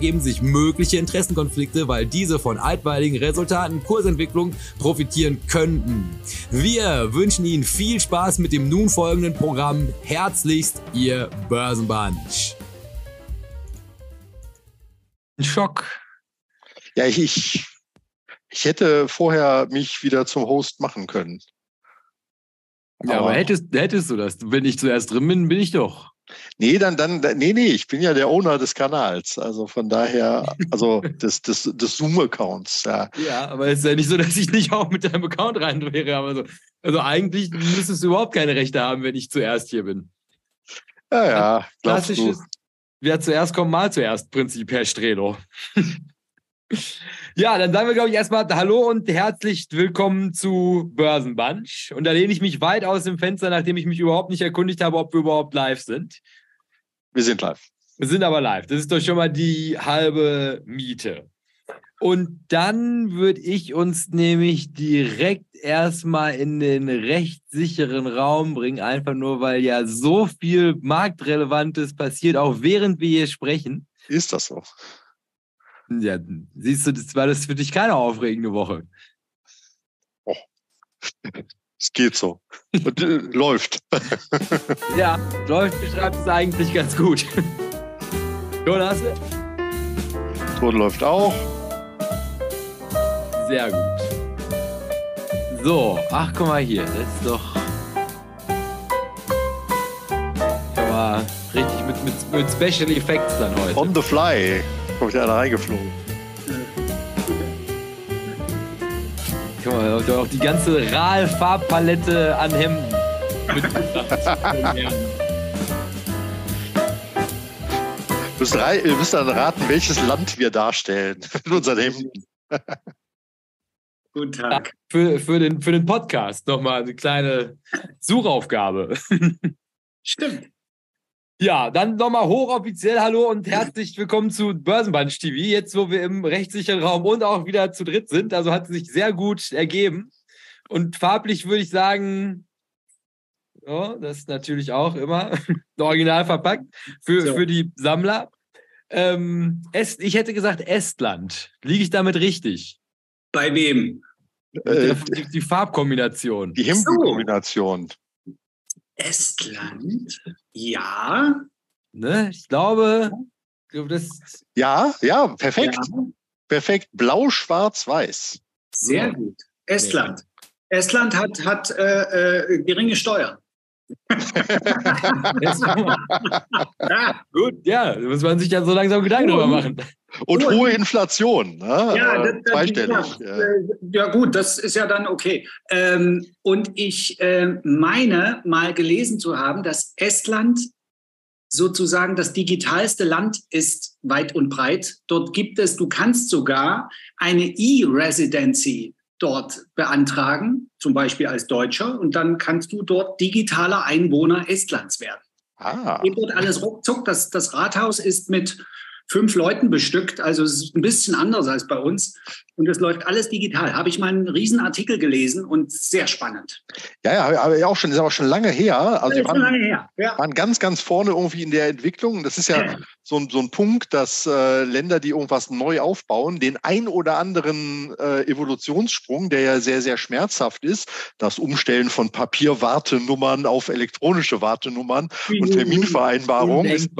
ergeben sich mögliche Interessenkonflikte, weil diese von altweiligen Resultaten Kursentwicklung profitieren könnten. Wir wünschen Ihnen viel Spaß mit dem nun folgenden Programm. Herzlichst Ihr Börsenbunch. Schock. Ja, ich, ich, hätte vorher mich wieder zum Host machen können. Ja, aber, aber hättest, hättest du das. Wenn ich zuerst drin bin, bin ich doch. Nee, dann, dann, nee, nee, ich bin ja der Owner des Kanals. Also von daher, also des, des, des Zoom-Accounts. Ja. ja, aber es ist ja nicht so, dass ich nicht auch mit deinem Account rein wäre. Aber so, also eigentlich müsstest du überhaupt keine Rechte haben, wenn ich zuerst hier bin. Ja, ja. Klassisches, du. wer zuerst kommt, mal zuerst Prinzip, Herr Strelo. Ja, dann sagen wir, glaube ich, erstmal Hallo und herzlich willkommen zu Börsenbunch. Und da lehne ich mich weit aus dem Fenster, nachdem ich mich überhaupt nicht erkundigt habe, ob wir überhaupt live sind. Wir sind live. Wir sind aber live. Das ist doch schon mal die halbe Miete. Und dann würde ich uns nämlich direkt erstmal in den rechtssicheren Raum bringen, einfach nur, weil ja so viel Marktrelevantes passiert, auch während wir hier sprechen. Ist das so? Ja, siehst du, das war das für dich keine aufregende Woche. Oh. Es geht so. Äh, läuft. ja, läuft beschreibt es eigentlich ganz gut. Jonas? Ton läuft auch. Sehr gut. So, ach, guck mal hier. Das ist doch. Richtig mit, mit, mit Special Effects dann heute. On the fly kommt ja einer reingeflogen. Guck mal, auch die ganze RAL-Farbpalette an Hemden Ihr müsst dann raten, welches Land wir darstellen in unseren Hemden. Guten Tag. Für, für, den, für den Podcast nochmal eine kleine Suchaufgabe. Stimmt. Ja, dann nochmal hochoffiziell Hallo und herzlich willkommen zu Börsenbunch TV. Jetzt, wo wir im rechtssicheren Raum und auch wieder zu dritt sind. Also hat sich sehr gut ergeben. Und farblich würde ich sagen, oh, das ist natürlich auch immer original verpackt für, so. für die Sammler. Ähm, Est, ich hätte gesagt Estland. Liege ich damit richtig? Bei wem? Äh, die, die, Farbkombination. Die Himbeerkombination. So. Estland, ja. Ne? Ich glaube, das. Ja, ja, perfekt. Ja. Perfekt. Blau, schwarz, weiß. Sehr ja. gut. Estland. Ja. Estland hat, hat äh, äh, geringe Steuern. Ja, gut, ja, da muss man sich ja so langsam Gedanken drüber machen. Und oh, hohe Inflation. Ne? Ja, das, das, zweistellig. Ja, äh, ja, gut, das ist ja dann okay. Ähm, und ich äh, meine mal gelesen zu haben, dass Estland sozusagen das digitalste Land ist, weit und breit. Dort gibt es, du kannst sogar eine E-Residency dort beantragen, zum Beispiel als Deutscher, und dann kannst du dort digitaler Einwohner Estlands werden. Ah. Geht dort alles ruckzuck. Das, das Rathaus ist mit fünf Leuten bestückt. Also es ist ein bisschen anders als bei uns. Und es läuft alles digital. Habe ich mal einen riesen Artikel gelesen und sehr spannend. Ja, ja, aber auch schon, ist aber schon lange her. Also ja, waren, lange her. Ja. waren ganz, ganz vorne irgendwie in der Entwicklung. Das ist ja, ja. So, ein, so ein Punkt, dass äh, Länder, die irgendwas neu aufbauen, den ein oder anderen äh, Evolutionssprung, der ja sehr, sehr schmerzhaft ist, das Umstellen von Papierwartenummern auf elektronische Wartenummern und Terminvereinbarungen ist,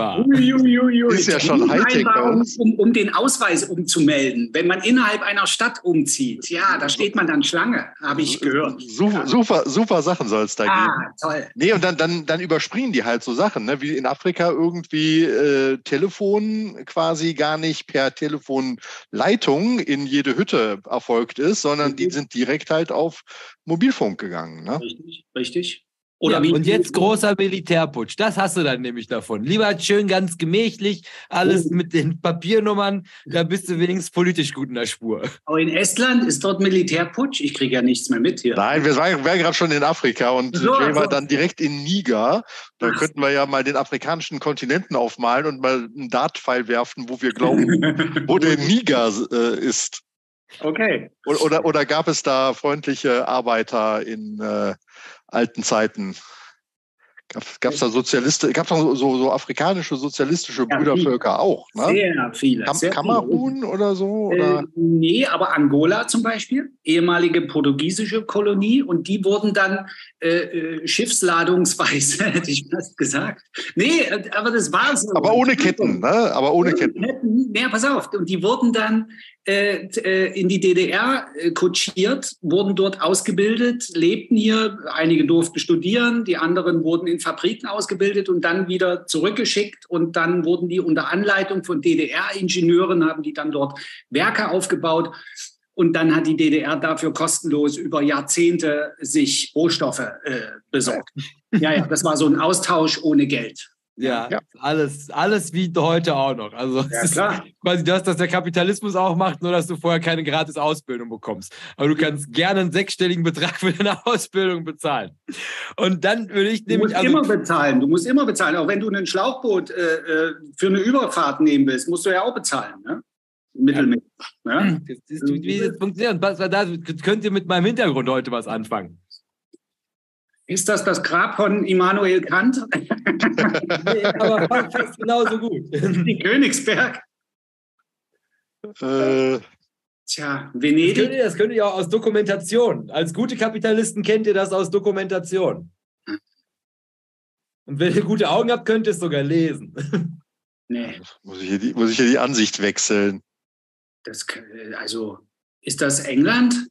ist, ja schon Hightech war, um, um, den Ausweis umzumelden. Wenn man innerhalb einer Stadt umzieht, ja, da steht man dann Schlange, habe ich gehört. Super, super, super Sachen soll es da ah, geben. Toll. Nee, und dann, dann, dann überspringen die halt so Sachen, ne? wie in Afrika irgendwie äh, Telefon quasi gar nicht per Telefonleitung in jede Hütte erfolgt ist, sondern die sind direkt halt auf Mobilfunk gegangen. Ne? Richtig, richtig. Oder ja, und jetzt großer Militärputsch. Das hast du dann nämlich davon. Lieber schön ganz gemächlich, alles oh. mit den Papiernummern. Da bist du wenigstens politisch gut in der Spur. Aber in Estland ist dort Militärputsch. Ich kriege ja nichts mehr mit hier. Nein, wir waren, waren gerade schon in Afrika und so, Jay war so. dann direkt in Niger. Da Ach. könnten wir ja mal den afrikanischen Kontinenten aufmalen und mal einen Dartpfeil werfen, wo wir glauben, wo der Niger äh, ist. Okay. Oder, oder, oder, gab es da freundliche Arbeiter in äh, alten Zeiten? Gab es da Sozialisten, gab es so, so, afrikanische sozialistische ja, Brüdervölker auch? Ne? Sehr viele. Kam, sehr Kamerun viele. oder so? Oder? Äh, nee, aber Angola zum Beispiel, ehemalige portugiesische Kolonie und die wurden dann äh, äh schiffsladungsweise, hätte ich fast gesagt. Nee, äh, aber das war so. Aber ohne Ketten, ne? Aber ohne Ketten. Ketten. Nee, pass auf. Und die wurden dann in die DDR äh, kutschiert, wurden dort ausgebildet, lebten hier. Einige durften studieren, die anderen wurden in Fabriken ausgebildet und dann wieder zurückgeschickt. Und dann wurden die unter Anleitung von DDR-Ingenieuren, haben die dann dort Werke aufgebaut. Und dann hat die DDR dafür kostenlos über Jahrzehnte sich Rohstoffe äh, besorgt. Ja, ja, das war so ein Austausch ohne Geld. Ja, ja, alles, alles wie heute auch noch. Also ja, ist quasi das, was der Kapitalismus auch macht, nur dass du vorher keine gratis Ausbildung bekommst. Aber du kannst gerne einen sechsstelligen Betrag für deine Ausbildung bezahlen. Und dann würde ich nämlich. Du musst also, immer bezahlen. Du musst immer bezahlen. Auch wenn du ein Schlauchboot äh, äh, für eine Überfahrt nehmen willst, musst du ja auch bezahlen. Ne? Mittelmeer. Ja. Ja? Das ist, wie das funktioniert. Da könnt ihr mit meinem Hintergrund heute was anfangen. Ist das das Grab von Immanuel Kant? nee, aber fast genauso gut. Die Königsberg. Äh, Tja, Venedig. Das könnt, ihr, das könnt ihr auch aus Dokumentation. Als gute Kapitalisten kennt ihr das aus Dokumentation. Und wenn ihr gute Augen habt, könnt ihr es sogar lesen. Nee. Muss ich hier die, muss ich hier die Ansicht wechseln? Das, also, ist das England?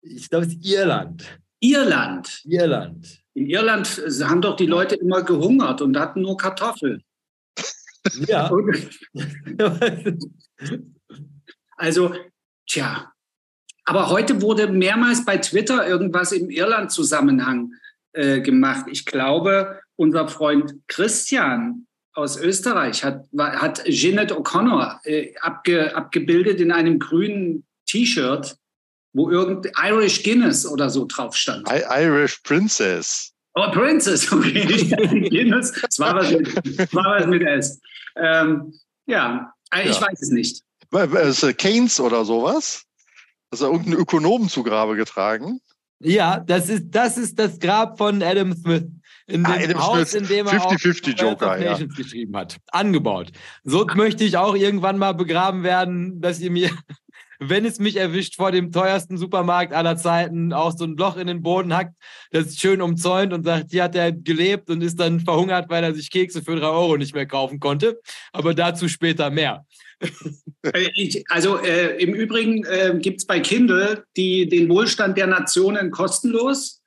Ich glaube, es ist Irland. Irland. Irland. In Irland haben doch die Leute immer gehungert und hatten nur Kartoffeln. Ja. also, tja. Aber heute wurde mehrmals bei Twitter irgendwas im Irland-Zusammenhang äh, gemacht. Ich glaube, unser Freund Christian aus Österreich hat, hat Jeanette O'Connor äh, abge, abgebildet in einem grünen T-Shirt wo irgend Irish Guinness oder so drauf stand. I Irish Princess. Oh, Princess, okay. Guinness, das war was mit, war was mit S. Ähm, ja, äh, ich ja. weiß es nicht. Keynes oder sowas? Ist er irgendeinen Ökonomen zu Grabe getragen? Ja, das ist, das ist das Grab von Adam Smith. In ah, dem Adam Haus, Smith, in dem er 50, 50 Joker, ja. geschrieben hat. Angebaut. So möchte ich auch irgendwann mal begraben werden, dass ihr mir wenn es mich erwischt vor dem teuersten Supermarkt aller Zeiten, auch so ein Loch in den Boden hackt, das ist schön umzäunt und sagt, hier hat er gelebt und ist dann verhungert, weil er sich Kekse für drei Euro nicht mehr kaufen konnte. Aber dazu später mehr. Äh, ich, also äh, im Übrigen äh, gibt es bei Kindle die, den Wohlstand der Nationen kostenlos.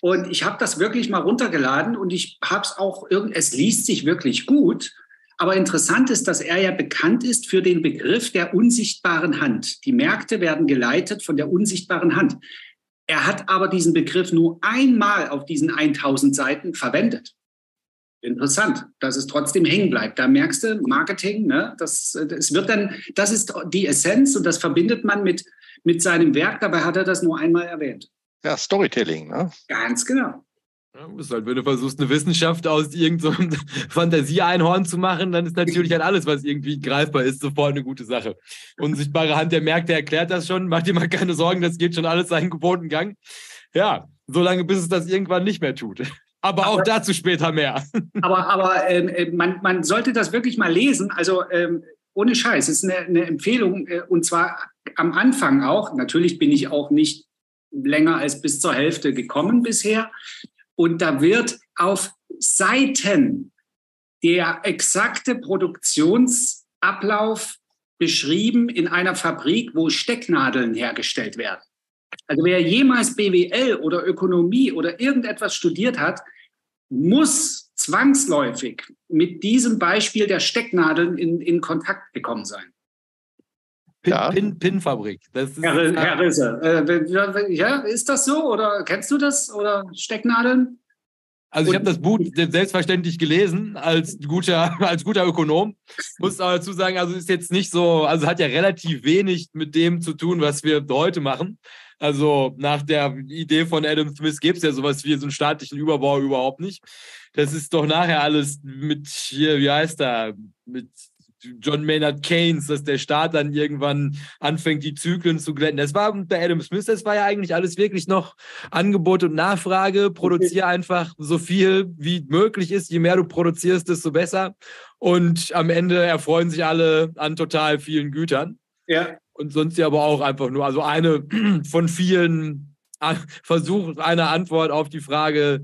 Und ich habe das wirklich mal runtergeladen und ich habe es auch, es liest sich wirklich gut. Aber interessant ist, dass er ja bekannt ist für den Begriff der unsichtbaren Hand. Die Märkte werden geleitet von der unsichtbaren Hand. Er hat aber diesen Begriff nur einmal auf diesen 1000 Seiten verwendet. Interessant, dass es trotzdem hängen bleibt. Da merkst du, Marketing, ne, das, das wird dann, das ist die Essenz und das verbindet man mit, mit seinem Werk. Dabei hat er das nur einmal erwähnt. Ja, Storytelling, ne? Ganz genau. Ja, ist halt, wenn du versuchst, eine Wissenschaft aus irgendeinem Fantasieeinhorn zu machen, dann ist natürlich halt alles, was irgendwie greifbar ist, sofort eine gute Sache. Unsichtbare Hand der Märkte erklärt das schon. Mach dir mal keine Sorgen, das geht schon alles seinen gewohnten Gang. Ja, solange bis es das irgendwann nicht mehr tut. Aber, aber auch dazu später mehr. Aber, aber ähm, äh, man, man sollte das wirklich mal lesen. Also ähm, ohne Scheiß, es ist eine, eine Empfehlung äh, und zwar am Anfang auch. Natürlich bin ich auch nicht länger als bis zur Hälfte gekommen bisher. Und da wird auf Seiten der exakte Produktions Ablauf beschrieben in einer Fabrik, wo Stecknadeln hergestellt werden. Also wer jemals BWL oder Ökonomie oder irgendetwas studiert hat, muss zwangsläufig mit diesem Beispiel der Stecknadeln in, in Kontakt gekommen sein. Pin, ja. Pin, Pinfabrik. Das ist, Herr, Herr Risse, äh, ja, ist das so oder kennst du das oder Stecknadeln? Also ich habe das Buch selbstverständlich gelesen als guter, als guter Ökonom. Muss aber dazu sagen, also ist jetzt nicht so, also hat ja relativ wenig mit dem zu tun, was wir heute machen. Also nach der Idee von Adam Smith gibt es ja sowas wie so einen staatlichen Überbau überhaupt nicht. Das ist doch nachher alles mit hier, wie heißt er, mit John Maynard Keynes, dass der Staat dann irgendwann anfängt, die Zyklen zu glätten. Das war bei Adam Smith, das war ja eigentlich alles wirklich noch Angebot und Nachfrage. Produziere einfach so viel wie möglich ist. Je mehr du produzierst, desto besser. Und am Ende erfreuen sich alle an total vielen Gütern. Ja. Und sonst ja aber auch einfach nur, also eine von vielen Versuchen, eine Antwort auf die Frage,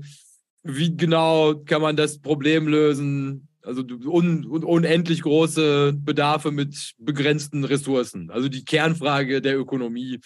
wie genau kann man das Problem lösen, also un, un, unendlich große Bedarfe mit begrenzten Ressourcen. Also die Kernfrage der Ökonomie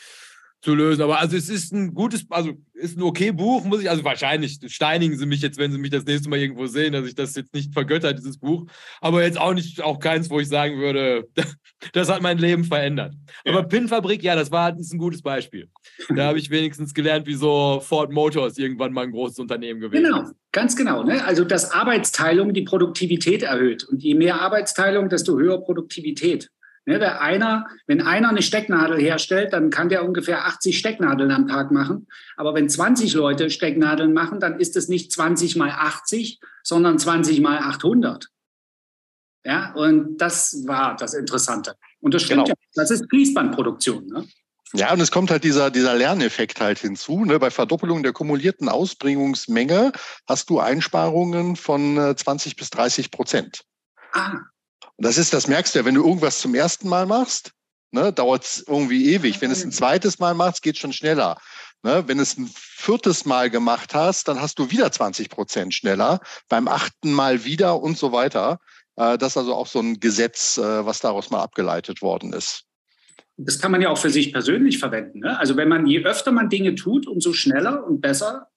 zu lösen. Aber also es ist ein gutes, also ist ein okay Buch, muss ich, also wahrscheinlich steinigen sie mich jetzt, wenn sie mich das nächste Mal irgendwo sehen, dass ich das jetzt nicht vergötter, dieses Buch. Aber jetzt auch nicht, auch keins, wo ich sagen würde, das hat mein Leben verändert. Ja. Aber Pinfabrik, ja, das war ist ein gutes Beispiel. Da habe ich wenigstens gelernt, wie so Ford Motors irgendwann mal ein großes Unternehmen gewesen genau. ist. Ganz genau. Ne? Also, dass Arbeitsteilung die Produktivität erhöht. Und je mehr Arbeitsteilung, desto höher Produktivität. Ne, wer einer, wenn einer eine Stecknadel herstellt, dann kann der ungefähr 80 Stecknadeln am Tag machen. Aber wenn 20 Leute Stecknadeln machen, dann ist es nicht 20 mal 80, sondern 20 mal 800. Ja, und das war das Interessante. Und das stimmt genau. ja. Das ist Fließbandproduktion. Ne? Ja, und es kommt halt dieser, dieser Lerneffekt halt hinzu. Ne? Bei Verdoppelung der kumulierten Ausbringungsmenge hast du Einsparungen von 20 äh, bis 30 Prozent. Ah. Das ist, das merkst du ja, wenn du irgendwas zum ersten Mal machst, ne, dauert es irgendwie ewig. Wenn es ein zweites Mal machst, geht es schon schneller. Ne, wenn es ein viertes Mal gemacht hast, dann hast du wieder 20 Prozent schneller, beim achten Mal wieder und so weiter. Äh, das ist also auch so ein Gesetz, äh, was daraus mal abgeleitet worden ist. Das kann man ja auch für sich persönlich verwenden. Ne? Also wenn man, je öfter man Dinge tut, umso schneller und besser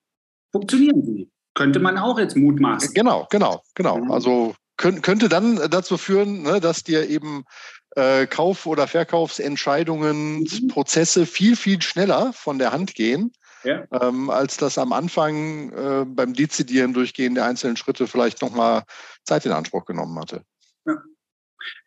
funktionieren sie. Könnte man auch jetzt mutmaßen. Genau, genau, genau. Mhm. Also könnt, könnte dann dazu führen, ne, dass dir eben äh, Kauf- oder Verkaufsentscheidungen, mhm. Prozesse viel, viel schneller von der Hand gehen, ja. ähm, als das am Anfang äh, beim Dezidieren, Durchgehen der einzelnen Schritte vielleicht nochmal Zeit in Anspruch genommen hatte. Ja.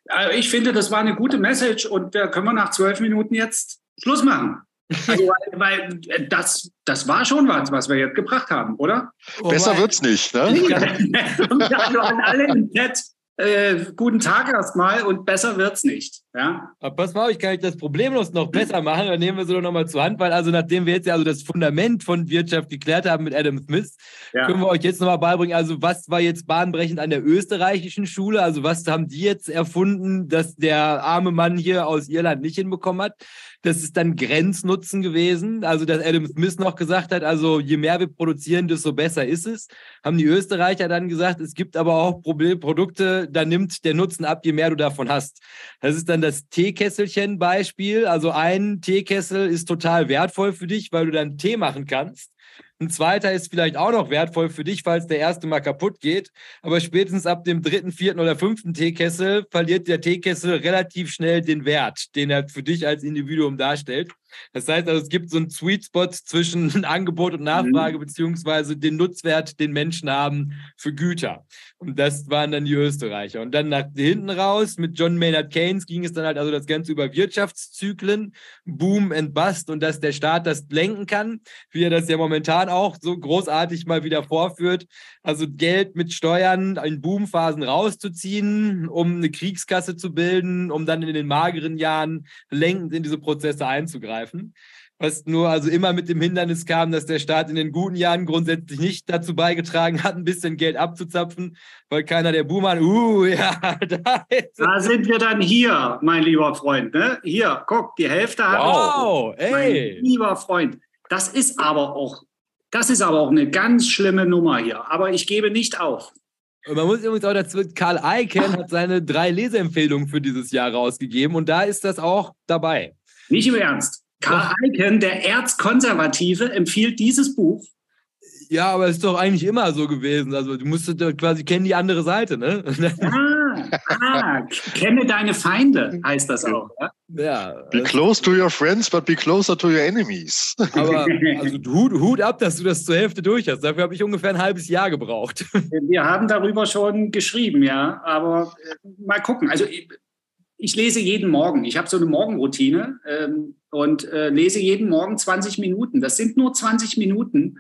Also ich finde, das war eine gute Message und da können wir nach zwölf Minuten jetzt Schluss machen. Also, weil, weil, das, das war schon was, was wir jetzt gebracht haben, oder? Besser oh wird's nicht, ne? also an alle im Chat, äh, guten Tag erstmal und besser wird's nicht. Ja? Aber pass mal auf, ich kann euch das problemlos noch besser machen. Dann nehmen wir sie doch nochmal zur Hand, weil also nachdem wir jetzt ja also das Fundament von Wirtschaft geklärt haben mit Adam Smith, ja. können wir euch jetzt nochmal beibringen, also was war jetzt bahnbrechend an der österreichischen Schule? Also was haben die jetzt erfunden, dass der arme Mann hier aus Irland nicht hinbekommen hat? Das ist dann Grenznutzen gewesen. Also, dass Adam Smith noch gesagt hat, also je mehr wir produzieren, desto besser ist es. Haben die Österreicher dann gesagt, es gibt aber auch Produkte, da nimmt der Nutzen ab, je mehr du davon hast. Das ist dann das Teekesselchen-Beispiel. Also ein Teekessel ist total wertvoll für dich, weil du dann Tee machen kannst. Ein zweiter ist vielleicht auch noch wertvoll für dich, falls der erste mal kaputt geht. Aber spätestens ab dem dritten, vierten oder fünften Teekessel verliert der Teekessel relativ schnell den Wert, den er für dich als Individuum darstellt. Das heißt also, es gibt so einen Sweet Spot zwischen Angebot und Nachfrage, mhm. beziehungsweise den Nutzwert, den Menschen haben für Güter. Und das waren dann die Österreicher. Und dann nach hinten raus mit John Maynard Keynes ging es dann halt also das Ganze über Wirtschaftszyklen, Boom and Bust und dass der Staat das lenken kann, wie er das ja momentan auch so großartig mal wieder vorführt. Also Geld mit Steuern in Boomphasen rauszuziehen, um eine Kriegskasse zu bilden, um dann in den mageren Jahren lenkend in diese Prozesse einzugreifen greifen. Was nur also immer mit dem Hindernis kam, dass der Staat in den guten Jahren grundsätzlich nicht dazu beigetragen hat, ein bisschen Geld abzuzapfen, weil keiner der Boomer, uh, ja, da, da sind wir dann hier, mein lieber Freund. Ne? Hier, guck, die Hälfte hat. Wow, ey. Mein lieber Freund. Das ist aber auch, das ist aber auch eine ganz schlimme Nummer hier. Aber ich gebe nicht auf. Man muss übrigens auch dazu, Karl Eichen hat seine drei Leseempfehlungen für dieses Jahr rausgegeben und da ist das auch dabei. Nicht im Ernst. Karl Eichen, der Erzkonservative, empfiehlt dieses Buch ja, aber es ist doch eigentlich immer so gewesen. Also du musst quasi kennen die andere Seite, ne? Ah, ah, kenne deine Feinde, heißt das auch. Ja? ja be close to your friends, but be closer to your enemies. Aber also Hut, Hut ab, dass du das zur Hälfte durch hast. Dafür habe ich ungefähr ein halbes Jahr gebraucht. Wir haben darüber schon geschrieben, ja. Aber äh, mal gucken. Also ich, ich lese jeden Morgen. Ich habe so eine Morgenroutine ähm, und äh, lese jeden Morgen 20 Minuten. Das sind nur 20 Minuten.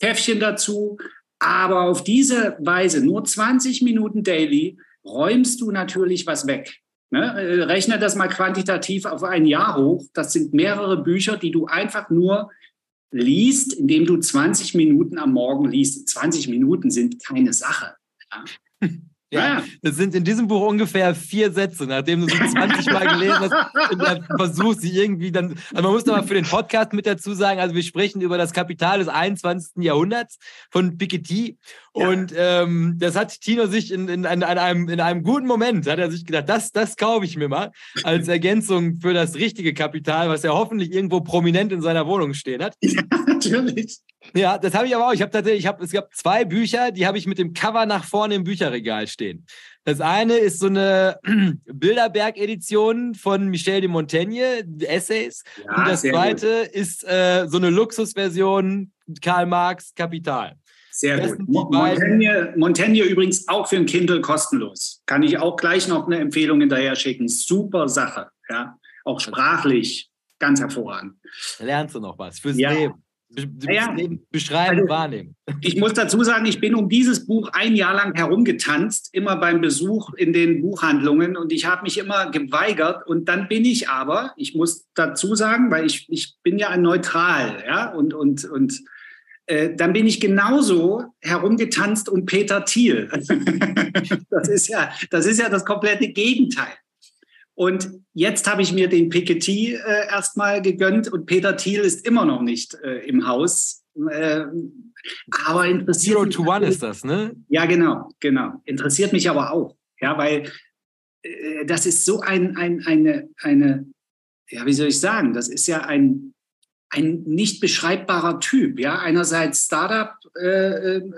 Täffchen dazu. Aber auf diese Weise, nur 20 Minuten daily, räumst du natürlich was weg. Ne? Äh, rechne das mal quantitativ auf ein Jahr hoch. Das sind mehrere Bücher, die du einfach nur liest, indem du 20 Minuten am Morgen liest. 20 Minuten sind keine Sache. Ja? Ja, das sind in diesem Buch ungefähr vier Sätze, nachdem du sie 20 Mal gelesen hast und dann versuchst, sie irgendwie dann. Also man muss noch mal für den Podcast mit dazu sagen, also wir sprechen über das Kapital des 21. Jahrhunderts von Piketty. Ja. Und ähm, das hat Tino sich in, in, in, einem, in einem guten Moment, hat er sich gedacht, das, das kaufe ich mir mal als Ergänzung für das richtige Kapital, was er hoffentlich irgendwo prominent in seiner Wohnung stehen hat. Ja, natürlich. Ja, das habe ich aber auch. Ich habe tatsächlich, ich habe, es gab zwei Bücher, die habe ich mit dem Cover nach vorne im Bücherregal stehen. Das eine ist so eine Bilderberg-Edition von Michel de Montaigne, Essays. Ja, und das zweite gut. ist äh, so eine Luxusversion Karl Marx Kapital. Sehr gut. Montaigne, Montaigne übrigens auch für ein Kindle kostenlos. Kann ich auch gleich noch eine Empfehlung hinterher schicken. Super Sache. Ja, auch sprachlich ganz hervorragend. Lernst du noch was fürs ja. Leben? Ja, beschreiben, also, wahrnehmen. Ich muss dazu sagen, ich bin um dieses Buch ein Jahr lang herumgetanzt, immer beim Besuch in den Buchhandlungen und ich habe mich immer geweigert und dann bin ich aber, ich muss dazu sagen, weil ich, ich bin ja ein Neutral, ja, und, und, und äh, dann bin ich genauso herumgetanzt um Peter Thiel. das, ist ja, das ist ja das komplette Gegenteil. Und jetzt habe ich mir den Piketty äh, erstmal gegönnt und Peter Thiel ist immer noch nicht äh, im Haus. Äh, aber interessiert Zero to One ist das, ne? Ja, genau, genau. Interessiert mich aber auch. Ja, weil äh, das ist so ein, ein, eine, eine, ja, wie soll ich sagen, das ist ja ein, ein nicht beschreibbarer Typ. Ja, einerseits Startup, äh, äh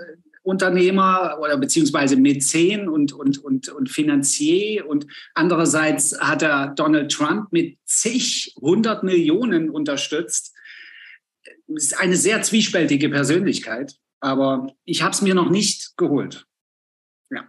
Unternehmer oder beziehungsweise Mäzen und, und, und, und Finanzier und andererseits hat er Donald Trump mit zig, hundert Millionen unterstützt. Das ist eine sehr zwiespältige Persönlichkeit, aber ich habe es mir noch nicht geholt. Ja.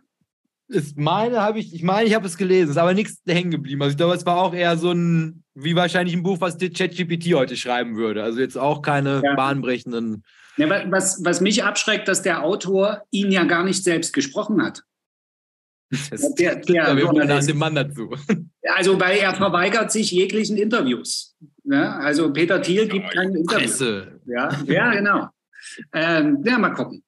Ich meine, habe ich, ich meine, ich habe es gelesen, ist aber nichts hängen geblieben. Also ich glaube, es war auch eher so ein, wie wahrscheinlich ein Buch, was ChatGPT heute schreiben würde. Also jetzt auch keine ja. bahnbrechenden ja, was, was mich abschreckt, dass der Autor ihn ja gar nicht selbst gesprochen hat. Das der, der, der, dem Mann dazu. Also, weil er verweigert sich jeglichen Interviews. Ja, also Peter Thiel gibt keine Interviews. Presse. Ja, ja genau. Ähm, ja, mal gucken.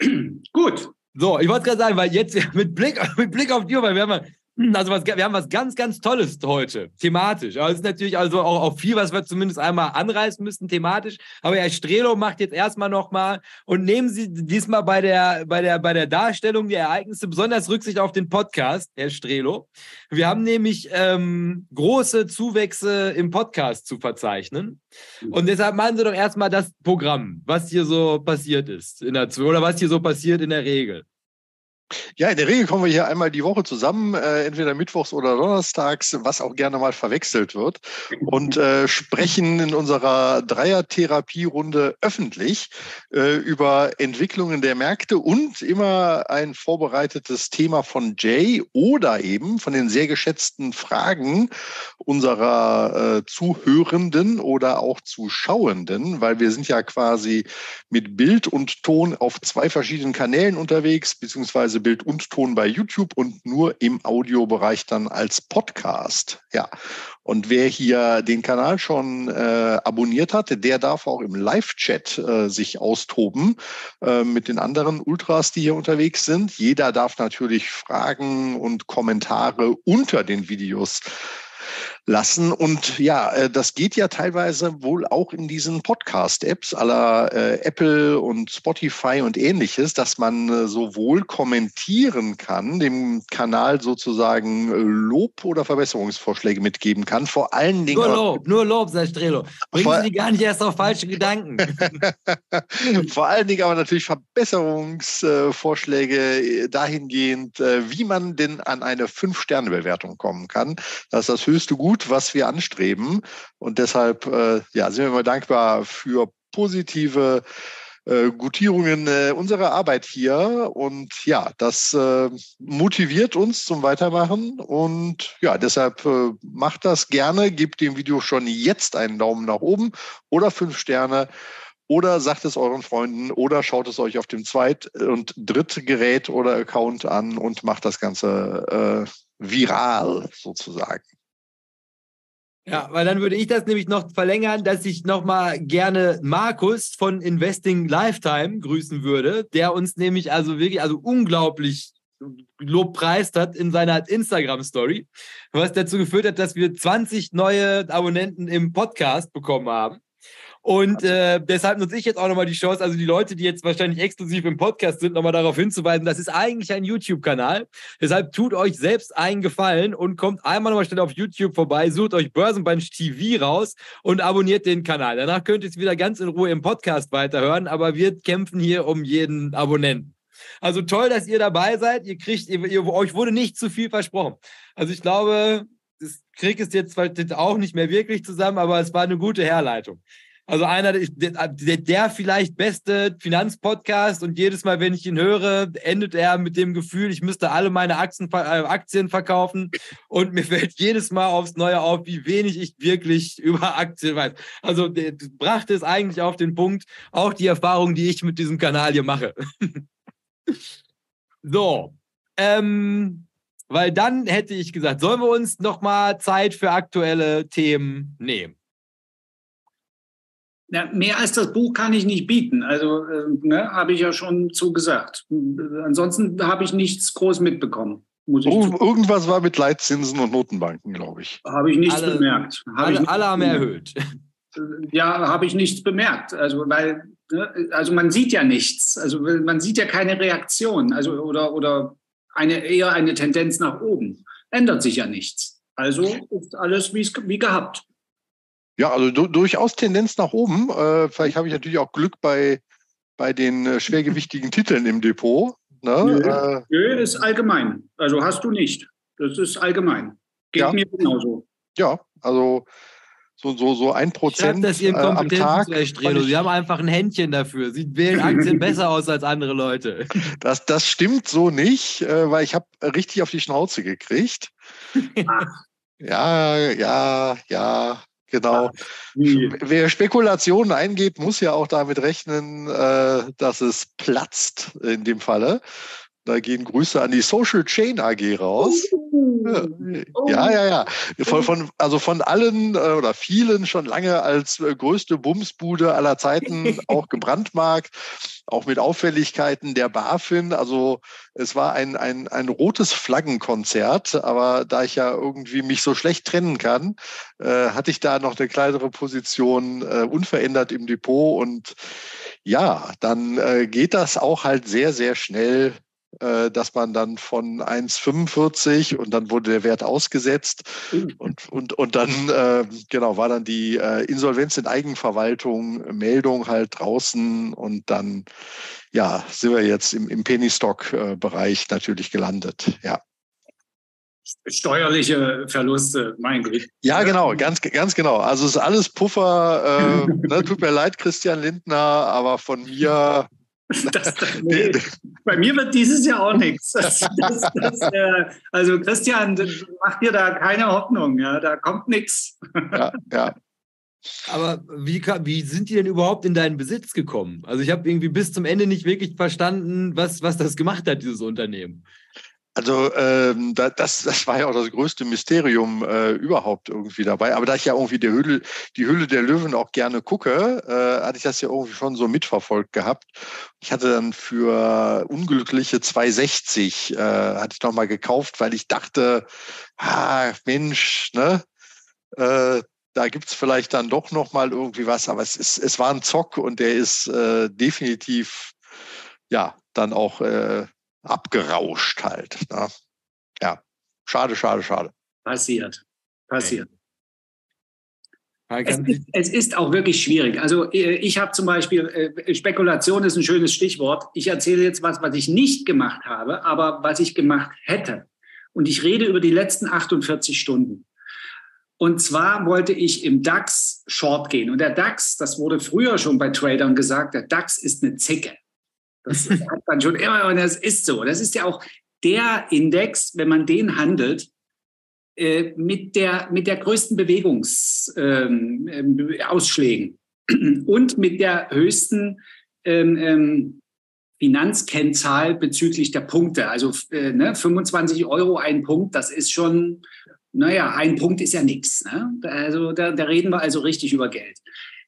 Gut. So, ich wollte gerade sagen, weil jetzt mit Blick, mit Blick auf die Uhr, weil wir haben also was, wir haben was ganz, ganz Tolles heute, thematisch. Aber es ist natürlich also auch, auch viel, was wir zumindest einmal anreißen müssen, thematisch. Aber Herr Strelo macht jetzt erstmal nochmal und nehmen Sie diesmal bei der, bei, der, bei der Darstellung der Ereignisse besonders Rücksicht auf den Podcast, Herr Strelo. Wir haben nämlich ähm, große Zuwächse im Podcast zu verzeichnen. Und deshalb machen Sie doch erstmal das Programm, was hier so passiert ist in der oder was hier so passiert in der Regel. Ja, in der Regel kommen wir hier einmal die Woche zusammen, äh, entweder mittwochs oder donnerstags, was auch gerne mal verwechselt wird, und äh, sprechen in unserer Dreier-Therapie-Runde öffentlich äh, über Entwicklungen der Märkte und immer ein vorbereitetes Thema von Jay oder eben von den sehr geschätzten Fragen unserer äh, Zuhörenden oder auch Zuschauenden, weil wir sind ja quasi mit Bild und Ton auf zwei verschiedenen Kanälen unterwegs, beziehungsweise beziehungsweise Bild und Ton bei YouTube und nur im Audiobereich dann als Podcast. Ja. Und wer hier den Kanal schon äh, abonniert hat, der darf auch im Live-Chat äh, sich austoben äh, mit den anderen Ultras, die hier unterwegs sind. Jeder darf natürlich Fragen und Kommentare unter den Videos lassen. Und ja, äh, das geht ja teilweise wohl auch in diesen Podcast-Apps aller äh, Apple und Spotify und ähnliches, dass man äh, sowohl kommentieren kann, dem Kanal sozusagen äh, Lob oder Verbesserungsvorschläge mitgeben kann. Vor allen Dingen. Nur Lob, nur Lob, sagt Strelo. Bringen Sie die gar nicht erst auf falsche Gedanken. vor allen Dingen aber natürlich Verbesserungsvorschläge äh, dahingehend, äh, wie man denn an eine Fünf-Sterne-Bewertung kommen kann. Das ist das höchste Gut Gut, was wir anstreben. Und deshalb äh, ja, sind wir mal dankbar für positive äh, Gutierungen äh, unserer Arbeit hier. Und ja, das äh, motiviert uns zum Weitermachen. Und ja, deshalb äh, macht das gerne, gebt dem Video schon jetzt einen Daumen nach oben oder fünf Sterne. Oder sagt es euren Freunden oder schaut es euch auf dem Zweit- und Drittgerät oder Account an und macht das Ganze äh, viral sozusagen. Ja, weil dann würde ich das nämlich noch verlängern, dass ich nochmal gerne Markus von Investing Lifetime grüßen würde, der uns nämlich also wirklich, also unglaublich lobpreist hat in seiner Instagram-Story, was dazu geführt hat, dass wir 20 neue Abonnenten im Podcast bekommen haben. Und äh, deshalb nutze ich jetzt auch nochmal die Chance, also die Leute, die jetzt wahrscheinlich exklusiv im Podcast sind, nochmal darauf hinzuweisen, das ist eigentlich ein YouTube-Kanal. Deshalb tut euch selbst einen Gefallen und kommt einmal nochmal schnell auf YouTube vorbei, sucht euch Börsenbunch TV raus und abonniert den Kanal. Danach könnt ihr es wieder ganz in Ruhe im Podcast weiterhören, aber wir kämpfen hier um jeden Abonnenten. Also toll, dass ihr dabei seid. Ihr kriegt, ihr, ihr, euch wurde nicht zu viel versprochen. Also ich glaube, das krieg es jetzt auch nicht mehr wirklich zusammen, aber es war eine gute Herleitung. Also einer der, der vielleicht beste Finanzpodcast und jedes Mal, wenn ich ihn höre, endet er mit dem Gefühl, ich müsste alle meine Aktien, äh, Aktien verkaufen und mir fällt jedes Mal aufs Neue auf, wie wenig ich wirklich über Aktien weiß. Also brachte es eigentlich auf den Punkt, auch die Erfahrung, die ich mit diesem Kanal hier mache. so, ähm, weil dann hätte ich gesagt, sollen wir uns nochmal Zeit für aktuelle Themen nehmen? Ja, mehr als das Buch kann ich nicht bieten. Also äh, ne, habe ich ja schon so gesagt. Ansonsten habe ich nichts groß mitbekommen. Muss ich Ir irgendwas war mit Leitzinsen und Notenbanken, glaube ich. Habe ich nichts alle, bemerkt. Hab alle, nichts alle haben erhöht. Ja, habe ich nichts bemerkt. Also weil, ne, also man sieht ja nichts. Also man sieht ja keine Reaktion. Also oder oder eine eher eine Tendenz nach oben. Ändert sich ja nichts. Also ist alles wie gehabt. Ja, also du, durchaus Tendenz nach oben. Äh, vielleicht habe ich natürlich auch Glück bei, bei den äh, schwergewichtigen Titeln im Depot. Ne? Nö, äh, nö, ist allgemein. Also hast du nicht. Das ist allgemein. Geht ja. mir genauso. Ja, also so, so, so ein Prozent das ihren äh, am Tag. Sie haben einfach ein Händchen dafür. Sie wählen Aktien besser aus als andere Leute. Das, das stimmt so nicht, äh, weil ich habe richtig auf die Schnauze gekriegt. ja, ja, ja. Genau. Wer Spekulationen eingeht, muss ja auch damit rechnen, äh, dass es platzt in dem Falle. Da gehen Grüße an die Social Chain AG raus. Oh. Ja, ja, ja. Von, von, also von allen äh, oder vielen schon lange als äh, größte Bumsbude aller Zeiten auch gebrandmarkt, auch mit Auffälligkeiten der BaFin. Also es war ein, ein, ein rotes Flaggenkonzert, aber da ich ja irgendwie mich so schlecht trennen kann, äh, hatte ich da noch eine kleinere Position äh, unverändert im Depot und ja, dann äh, geht das auch halt sehr, sehr schnell dass man dann von 1,45 und dann wurde der Wert ausgesetzt mhm. und, und, und dann, äh, genau, war dann die äh, Insolvenz in Eigenverwaltung, Meldung halt draußen und dann, ja, sind wir jetzt im, im Penny-Stock-Bereich natürlich gelandet, ja. Steuerliche Verluste, mein Gott. Ja, genau, ganz, ganz genau. Also es ist alles Puffer. Äh, ne, tut mir leid, Christian Lindner, aber von mir Das, nee, bei mir wird dieses Jahr auch nichts. Das, das, äh, also Christian, mach dir da keine Hoffnung, ja, da kommt nichts. Ja, ja. Aber wie, wie sind die denn überhaupt in deinen Besitz gekommen? Also ich habe irgendwie bis zum Ende nicht wirklich verstanden, was, was das gemacht hat, dieses Unternehmen. Also ähm, da, das, das war ja auch das größte Mysterium äh, überhaupt irgendwie dabei. Aber da ich ja irgendwie die Hülle, die Hülle der Löwen auch gerne gucke, äh, hatte ich das ja irgendwie schon so mitverfolgt gehabt. Ich hatte dann für unglückliche 260 äh, hatte ich noch mal gekauft, weil ich dachte, ah Mensch, ne, Äh, da gibt es vielleicht dann doch noch mal irgendwie was, aber es, ist, es war ein Zock und der ist äh, definitiv ja dann auch äh, abgerauscht halt. Ne? Ja, schade, schade, schade. Passiert, passiert. Es ist, es ist, auch wirklich schwierig. Also äh, ich habe zum Beispiel, äh, Spekulation ist ein schönes Stichwort. Ich erzähle jetzt was, was ich nicht gemacht habe, aber was ich gemacht hätte. Und ich rede über die letzten 48 Stunden. Und zwar wollte ich im DAX Short gehen. Und der DAX, das wurde früher schon bei Tradern gesagt, der DAX ist eine Zicke. Das hat man schon immer, und das ist so. Das ist ja auch der Index, wenn man den handelt, äh, mit, der, mit der größten Bewegungsausschlägen ähm, ähm und mit der höchsten ähm, Finanzkennzahl bezüglich der Punkte. Also äh, ne, 25 Euro ein Punkt, das ist schon, naja, ein Punkt ist ja nichts. Ne? Also da, da reden wir also richtig über Geld.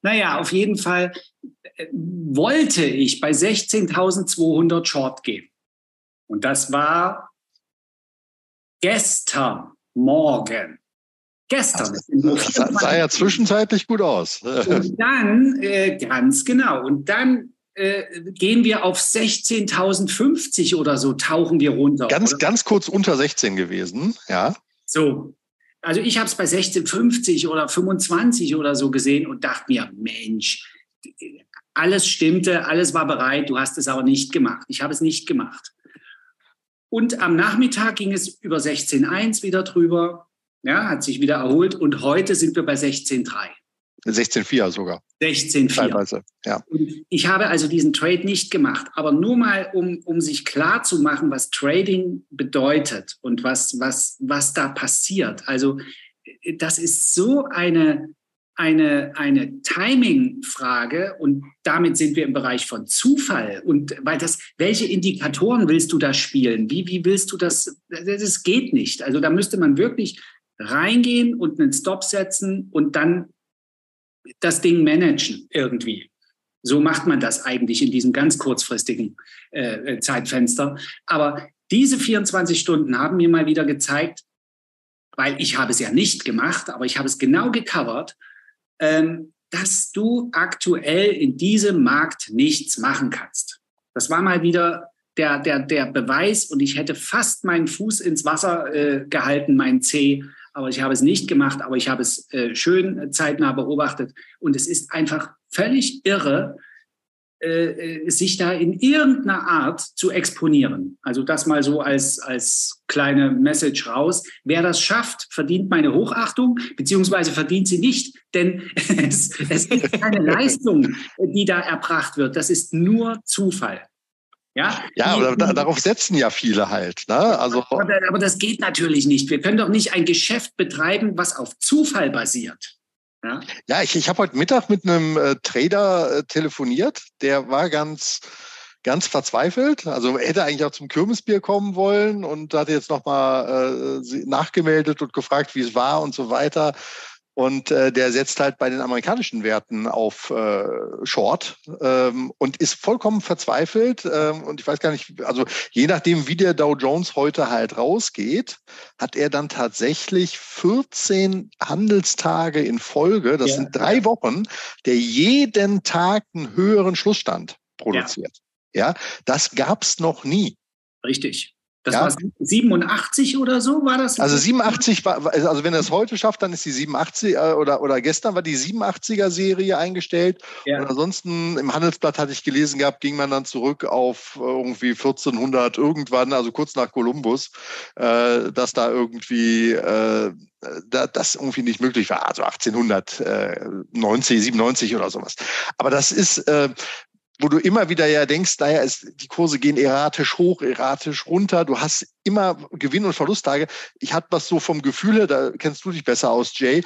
Naja, auf jeden Fall wollte ich bei 16.200 Short gehen. Und das war gestern. Morgen. Gestern. Das sah ja zwischenzeitlich gut aus. Und dann, äh, ganz genau, und dann äh, gehen wir auf 16.050 oder so, tauchen wir runter. Ganz, oder? ganz kurz unter 16 gewesen, ja. So. Also ich habe es bei 16,50 oder 25 oder so gesehen und dachte mir, Mensch, alles stimmte, alles war bereit, du hast es aber nicht gemacht. Ich habe es nicht gemacht. Und am Nachmittag ging es über 16.1 wieder drüber, ja, hat sich wieder erholt und heute sind wir bei 16.3. 16.4 sogar. 16.4. Teilweise, ja. Und ich habe also diesen Trade nicht gemacht, aber nur mal, um, um sich klar zu machen, was Trading bedeutet und was, was, was da passiert. Also das ist so eine eine, eine Timing-Frage und damit sind wir im Bereich von Zufall. Und weil das, welche Indikatoren willst du da spielen? Wie, wie willst du das? Das geht nicht. Also da müsste man wirklich reingehen und einen Stop setzen und dann das Ding managen irgendwie. So macht man das eigentlich in diesem ganz kurzfristigen äh, Zeitfenster. Aber diese 24 Stunden haben mir mal wieder gezeigt, weil ich habe es ja nicht gemacht, aber ich habe es genau gecovert dass du aktuell in diesem Markt nichts machen kannst. Das war mal wieder der, der, der Beweis und ich hätte fast meinen Fuß ins Wasser äh, gehalten, mein C, aber ich habe es nicht gemacht, aber ich habe es äh, schön zeitnah beobachtet und es ist einfach völlig irre, äh, äh, sich da in irgendeiner Art zu exponieren. Also das mal so als, als kleine Message raus. Wer das schafft, verdient meine Hochachtung, beziehungsweise verdient sie nicht, denn es, es ist keine Leistung, die da erbracht wird. Das ist nur Zufall. Ja, ja aber da, darauf setzen ja viele halt. Ne? Also, aber, aber das geht natürlich nicht. Wir können doch nicht ein Geschäft betreiben, was auf Zufall basiert. Ja, ja ich, ich habe heute Mittag mit einem äh, Trader äh, telefoniert, der war ganz, ganz verzweifelt. Also hätte eigentlich auch zum Kirmesbier kommen wollen und hat jetzt nochmal äh, nachgemeldet und gefragt, wie es war und so weiter. Und äh, der setzt halt bei den amerikanischen Werten auf äh, Short ähm, und ist vollkommen verzweifelt. Ähm, und ich weiß gar nicht, also je nachdem, wie der Dow Jones heute halt rausgeht, hat er dann tatsächlich 14 Handelstage in Folge, das ja. sind drei Wochen, der jeden Tag einen höheren Schlussstand produziert. Ja, ja das gab's noch nie. Richtig. Das ja. war 87 oder so, war das? Also 87 war, also wenn er es heute schafft, dann ist die 87 äh, oder, oder gestern war die 87er Serie eingestellt. Ja. Und ansonsten im Handelsblatt hatte ich gelesen gehabt, ging man dann zurück auf irgendwie 1400 irgendwann, also kurz nach Kolumbus, äh, dass da irgendwie äh, da, das irgendwie nicht möglich war, also 1890, 97 oder sowas. Aber das ist, äh, wo du immer wieder ja denkst, naja, es, die Kurse gehen erratisch hoch, erratisch runter. Du hast immer Gewinn- und Verlusttage. Ich hatte was so vom Gefühl her, da kennst du dich besser aus, Jay.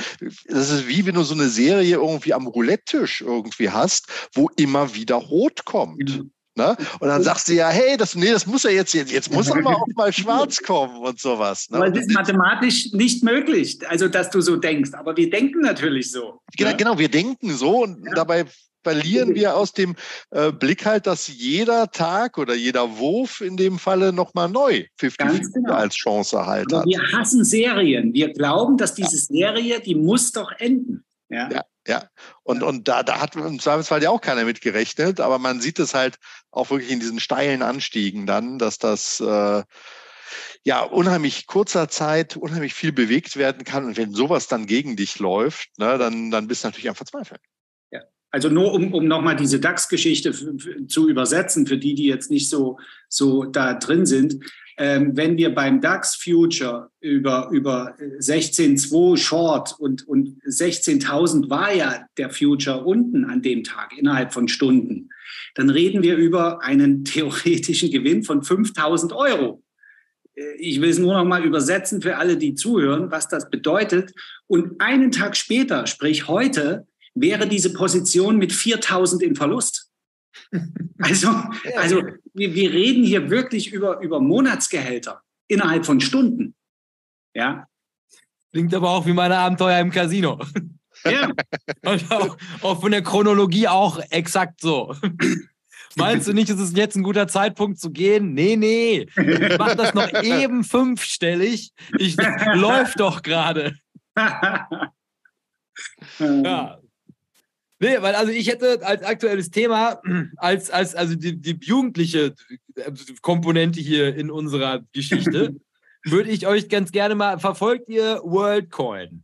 Das ist wie wenn du so eine Serie irgendwie am Roulette-Tisch irgendwie hast, wo immer wieder rot kommt. Mhm. Ne? Und dann sagst du ja, hey, das, nee, das muss ja jetzt, jetzt, jetzt muss aber auch mal schwarz kommen und sowas. Ne? Aber es ist mathematisch nicht möglich, also dass du so denkst. Aber wir denken natürlich so. Genau, ne? genau wir denken so und ja. dabei verlieren wir aus dem äh, Blick halt, dass jeder Tag oder jeder Wurf in dem Falle nochmal neu 50 genau. als Chance halt hat. Wir hassen Serien. Wir glauben, dass diese ja. Serie, die muss doch enden. Ja. ja. Ja, und, und da, da hat im Zweifelsfall ja auch keiner mit gerechnet, aber man sieht es halt auch wirklich in diesen steilen Anstiegen dann, dass das äh, ja unheimlich kurzer Zeit unheimlich viel bewegt werden kann. Und wenn sowas dann gegen dich läuft, ne, dann, dann bist du natürlich am Verzweifeln. Also nur um, um nochmal diese DAX-Geschichte zu übersetzen, für die, die jetzt nicht so, so da drin sind. Ähm, wenn wir beim DAX Future über, über 16.2 Short und, und 16.000 war ja der Future unten an dem Tag innerhalb von Stunden, dann reden wir über einen theoretischen Gewinn von 5.000 Euro. Äh, ich will es nur noch mal übersetzen für alle, die zuhören, was das bedeutet. Und einen Tag später, sprich heute, wäre diese Position mit 4000 in Verlust. Also, also wir, wir reden hier wirklich über, über Monatsgehälter innerhalb von Stunden. Ja. Klingt aber auch wie meine Abenteuer im Casino. Ja. Und auch, auch von der Chronologie auch exakt so. Meinst du nicht, ist es jetzt ein guter Zeitpunkt zu gehen? Nee, nee. Ich mach das noch eben fünfstellig. Ich läuft doch gerade. ja, Nee, weil also ich hätte als aktuelles Thema, als, als also die, die jugendliche äh, Komponente hier in unserer Geschichte, würde ich euch ganz gerne mal, verfolgt ihr WorldCoin?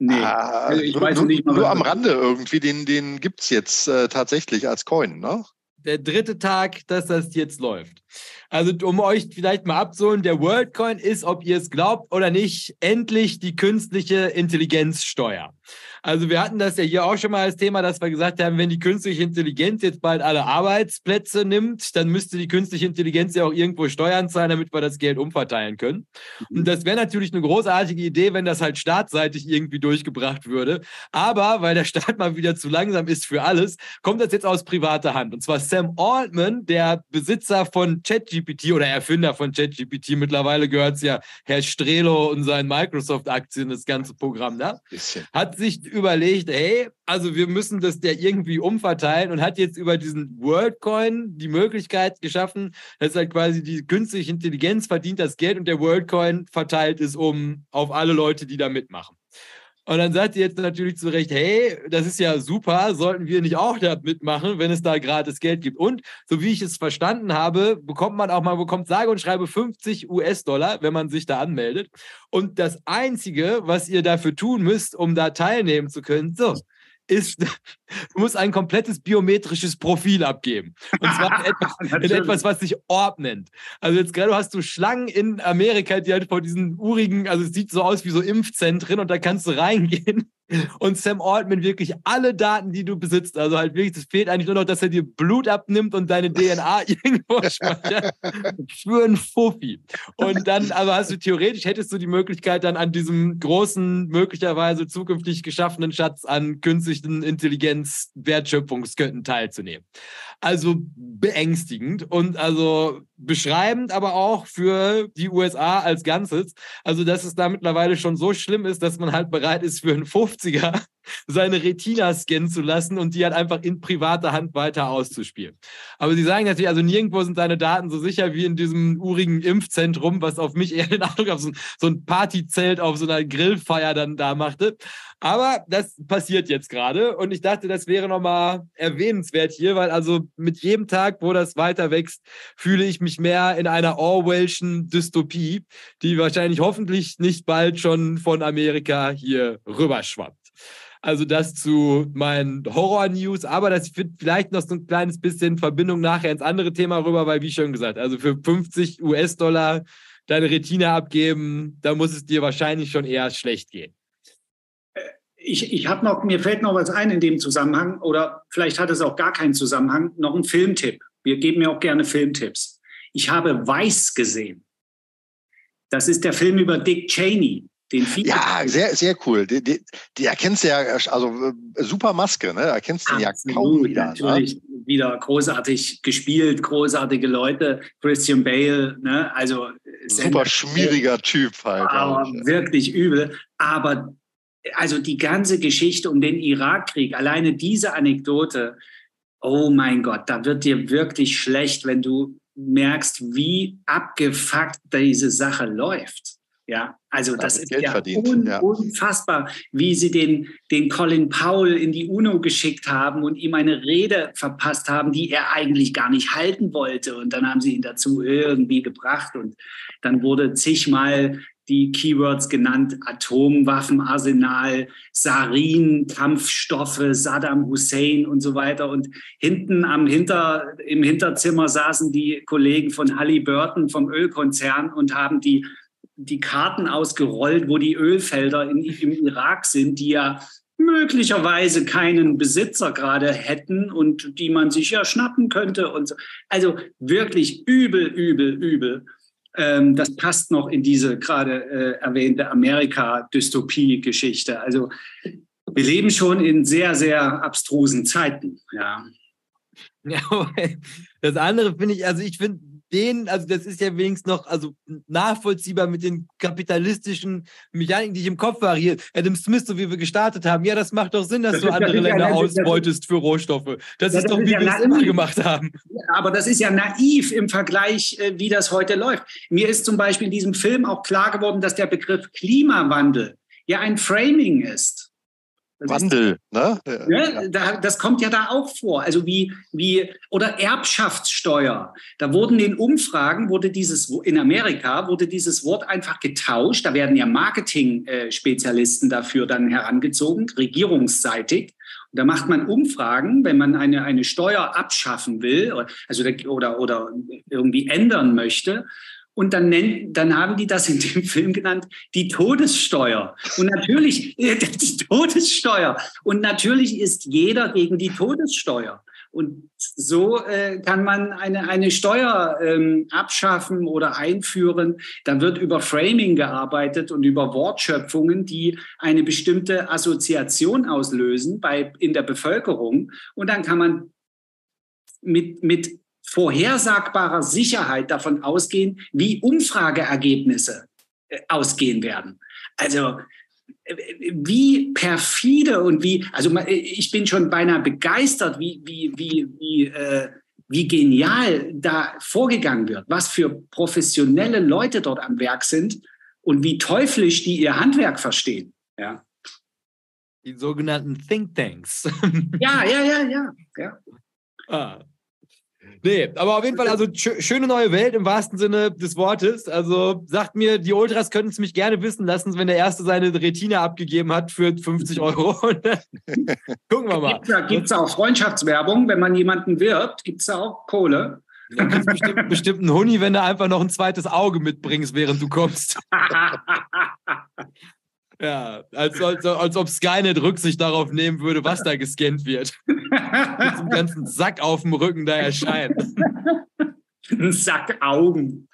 Nee, ah, also ich nur, weiß nicht nur am Rande irgendwie, den, den gibt es jetzt äh, tatsächlich als Coin, ne? Der dritte Tag, dass das jetzt läuft. Also, um euch vielleicht mal abzuholen, der WorldCoin ist, ob ihr es glaubt oder nicht, endlich die künstliche Intelligenzsteuer. Also wir hatten das ja hier auch schon mal als Thema, dass wir gesagt haben, wenn die künstliche Intelligenz jetzt bald alle Arbeitsplätze nimmt, dann müsste die künstliche Intelligenz ja auch irgendwo Steuern zahlen, damit wir das Geld umverteilen können. Und das wäre natürlich eine großartige Idee, wenn das halt staatsseitig irgendwie durchgebracht würde. Aber weil der Staat mal wieder zu langsam ist für alles, kommt das jetzt aus privater Hand. Und zwar Sam Altman, der Besitzer von ChatGPT oder Erfinder von ChatGPT, mittlerweile gehört es ja Herr Strelo und seinen Microsoft-Aktien, das ganze Programm, ne? hat sich überlegt, hey, also wir müssen das ja irgendwie umverteilen und hat jetzt über diesen WorldCoin die Möglichkeit geschaffen, dass halt quasi die künstliche Intelligenz verdient das Geld und der WorldCoin verteilt es um auf alle Leute, die da mitmachen. Und dann sagt ihr jetzt natürlich zu Recht, hey, das ist ja super, sollten wir nicht auch da mitmachen, wenn es da gratis Geld gibt. Und so wie ich es verstanden habe, bekommt man auch mal, bekommt sage und schreibe 50 US-Dollar, wenn man sich da anmeldet. Und das Einzige, was ihr dafür tun müsst, um da teilnehmen zu können, so, ist, du musst ein komplettes biometrisches Profil abgeben. Und zwar in etwas, in etwas, was sich Orb nennt. Also jetzt gerade hast du Schlangen in Amerika, die halt vor diesen urigen, also es sieht so aus wie so Impfzentren und da kannst du reingehen und Sam Altman wirklich alle Daten, die du besitzt, also halt wirklich, es fehlt eigentlich nur noch, dass er dir Blut abnimmt und deine DNA irgendwo speichert. Für einen Fuffi. Und dann, aber hast du theoretisch, hättest du die Möglichkeit, dann an diesem großen, möglicherweise zukünftig geschaffenen Schatz an künstlichen Intelligenz-Wertschöpfungsketten teilzunehmen. Also beängstigend und also beschreibend, aber auch für die USA als Ganzes. Also, dass es da mittlerweile schon so schlimm ist, dass man halt bereit ist, für einen 50er seine Retina scannen zu lassen und die halt einfach in privater Hand weiter auszuspielen. Aber sie sagen natürlich, also nirgendwo sind deine Daten so sicher wie in diesem urigen Impfzentrum, was auf mich eher den Eindruck auf so, so ein Partyzelt auf so einer Grillfeier dann da machte. Aber das passiert jetzt gerade und ich dachte, das wäre nochmal erwähnenswert hier, weil also mit jedem Tag, wo das weiter wächst, fühle ich mich mehr in einer Orwellschen Dystopie, die wahrscheinlich hoffentlich nicht bald schon von Amerika hier rüberschwappt. Also das zu meinen Horror-News, aber das wird vielleicht noch so ein kleines bisschen Verbindung nachher ins andere Thema rüber, weil wie schon gesagt, also für 50 US-Dollar deine Retina abgeben, da muss es dir wahrscheinlich schon eher schlecht gehen. Ich, ich habe noch, mir fällt noch was ein in dem Zusammenhang, oder vielleicht hat es auch gar keinen Zusammenhang, noch ein Filmtipp. Wir geben ja auch gerne Filmtipps. Ich habe Weiß gesehen. Das ist der Film über Dick Cheney Den ja, sehr, sehr cool. Die, die, die, erkennst du ja, also äh, super Maske, ne? Erkennst du ja kaum wieder. Ne? Natürlich ne? wieder großartig gespielt, großartige Leute. Christian Bale, ne? Also super schmieriger Typ halt. Aber wirklich übel. Aber also die ganze Geschichte um den Irakkrieg, alleine diese Anekdote, oh mein Gott, da wird dir wirklich schlecht, wenn du merkst, wie abgefuckt diese Sache läuft. Ja, also das ist ja, un ja, unfassbar, wie sie den, den Colin Powell in die UNO geschickt haben und ihm eine Rede verpasst haben, die er eigentlich gar nicht halten wollte. Und dann haben sie ihn dazu irgendwie gebracht und dann wurde zigmal die Keywords genannt, Atomwaffenarsenal, Sarin, Kampfstoffe, Saddam Hussein und so weiter. Und hinten am Hinter, im Hinterzimmer saßen die Kollegen von Halliburton vom Ölkonzern und haben die, die Karten ausgerollt, wo die Ölfelder in, im Irak sind, die ja möglicherweise keinen Besitzer gerade hätten und die man sich ja schnappen könnte und so. Also wirklich übel, übel, übel. Ähm, das passt noch in diese gerade äh, erwähnte Amerika-Dystopie-Geschichte. Also wir leben schon in sehr, sehr abstrusen Zeiten. Ja. Ja, das andere finde ich, also ich finde den, also das ist ja wenigstens noch also nachvollziehbar mit den kapitalistischen Mechaniken, die ich im Kopf war. Hier, Adam Smith, so wie wir gestartet haben. Ja, das macht doch Sinn, dass das du andere Länder ja, ausbeutest für Rohstoffe. Das ja, ist doch, wie ja wir es immer gemacht haben. Aber das ist ja naiv im Vergleich, äh, wie das heute läuft. Mir ist zum Beispiel in diesem Film auch klar geworden, dass der Begriff Klimawandel ja ein Framing ist. Wandel, ne? ne? Das kommt ja da auch vor. Also wie, wie, oder Erbschaftssteuer. Da wurden in Umfragen, wurde dieses, in Amerika wurde dieses Wort einfach getauscht. Da werden ja Marketing-Spezialisten dafür dann herangezogen, regierungsseitig. Und da macht man Umfragen, wenn man eine, eine Steuer abschaffen will, also oder, oder irgendwie ändern möchte. Und dann, nennen, dann haben die das in dem Film genannt, die Todessteuer. Und natürlich, die Todessteuer. Und natürlich ist jeder gegen die Todessteuer. Und so äh, kann man eine, eine Steuer ähm, abschaffen oder einführen. Dann wird über Framing gearbeitet und über Wortschöpfungen, die eine bestimmte Assoziation auslösen bei, in der Bevölkerung. Und dann kann man mit, mit vorhersagbarer Sicherheit davon ausgehen, wie Umfrageergebnisse äh, ausgehen werden. Also äh, wie perfide und wie, also ich bin schon beinahe begeistert, wie, wie, wie, wie, äh, wie genial da vorgegangen wird, was für professionelle Leute dort am Werk sind und wie teuflisch die ihr Handwerk verstehen. Ja. Die sogenannten Think Tanks. ja, ja, ja, ja. ja. Ah. Nee, aber auf jeden Fall, also schöne neue Welt im wahrsten Sinne des Wortes. Also sagt mir, die Ultras könnten es mich gerne wissen lassen, wenn der Erste seine Retina abgegeben hat für 50 Euro. Gucken wir mal. Gibt es auch Freundschaftswerbung, wenn man jemanden wirbt? Gibt es da auch Kohle? Du kriegst bestimmt, bestimmt einen Huni, wenn du einfach noch ein zweites Auge mitbringst, während du kommst. Ja, als, als, als ob Skynet Rücksicht darauf nehmen würde, was da gescannt wird. Mit dem ganzen Sack auf dem Rücken da erscheint. Ein Sack Augen.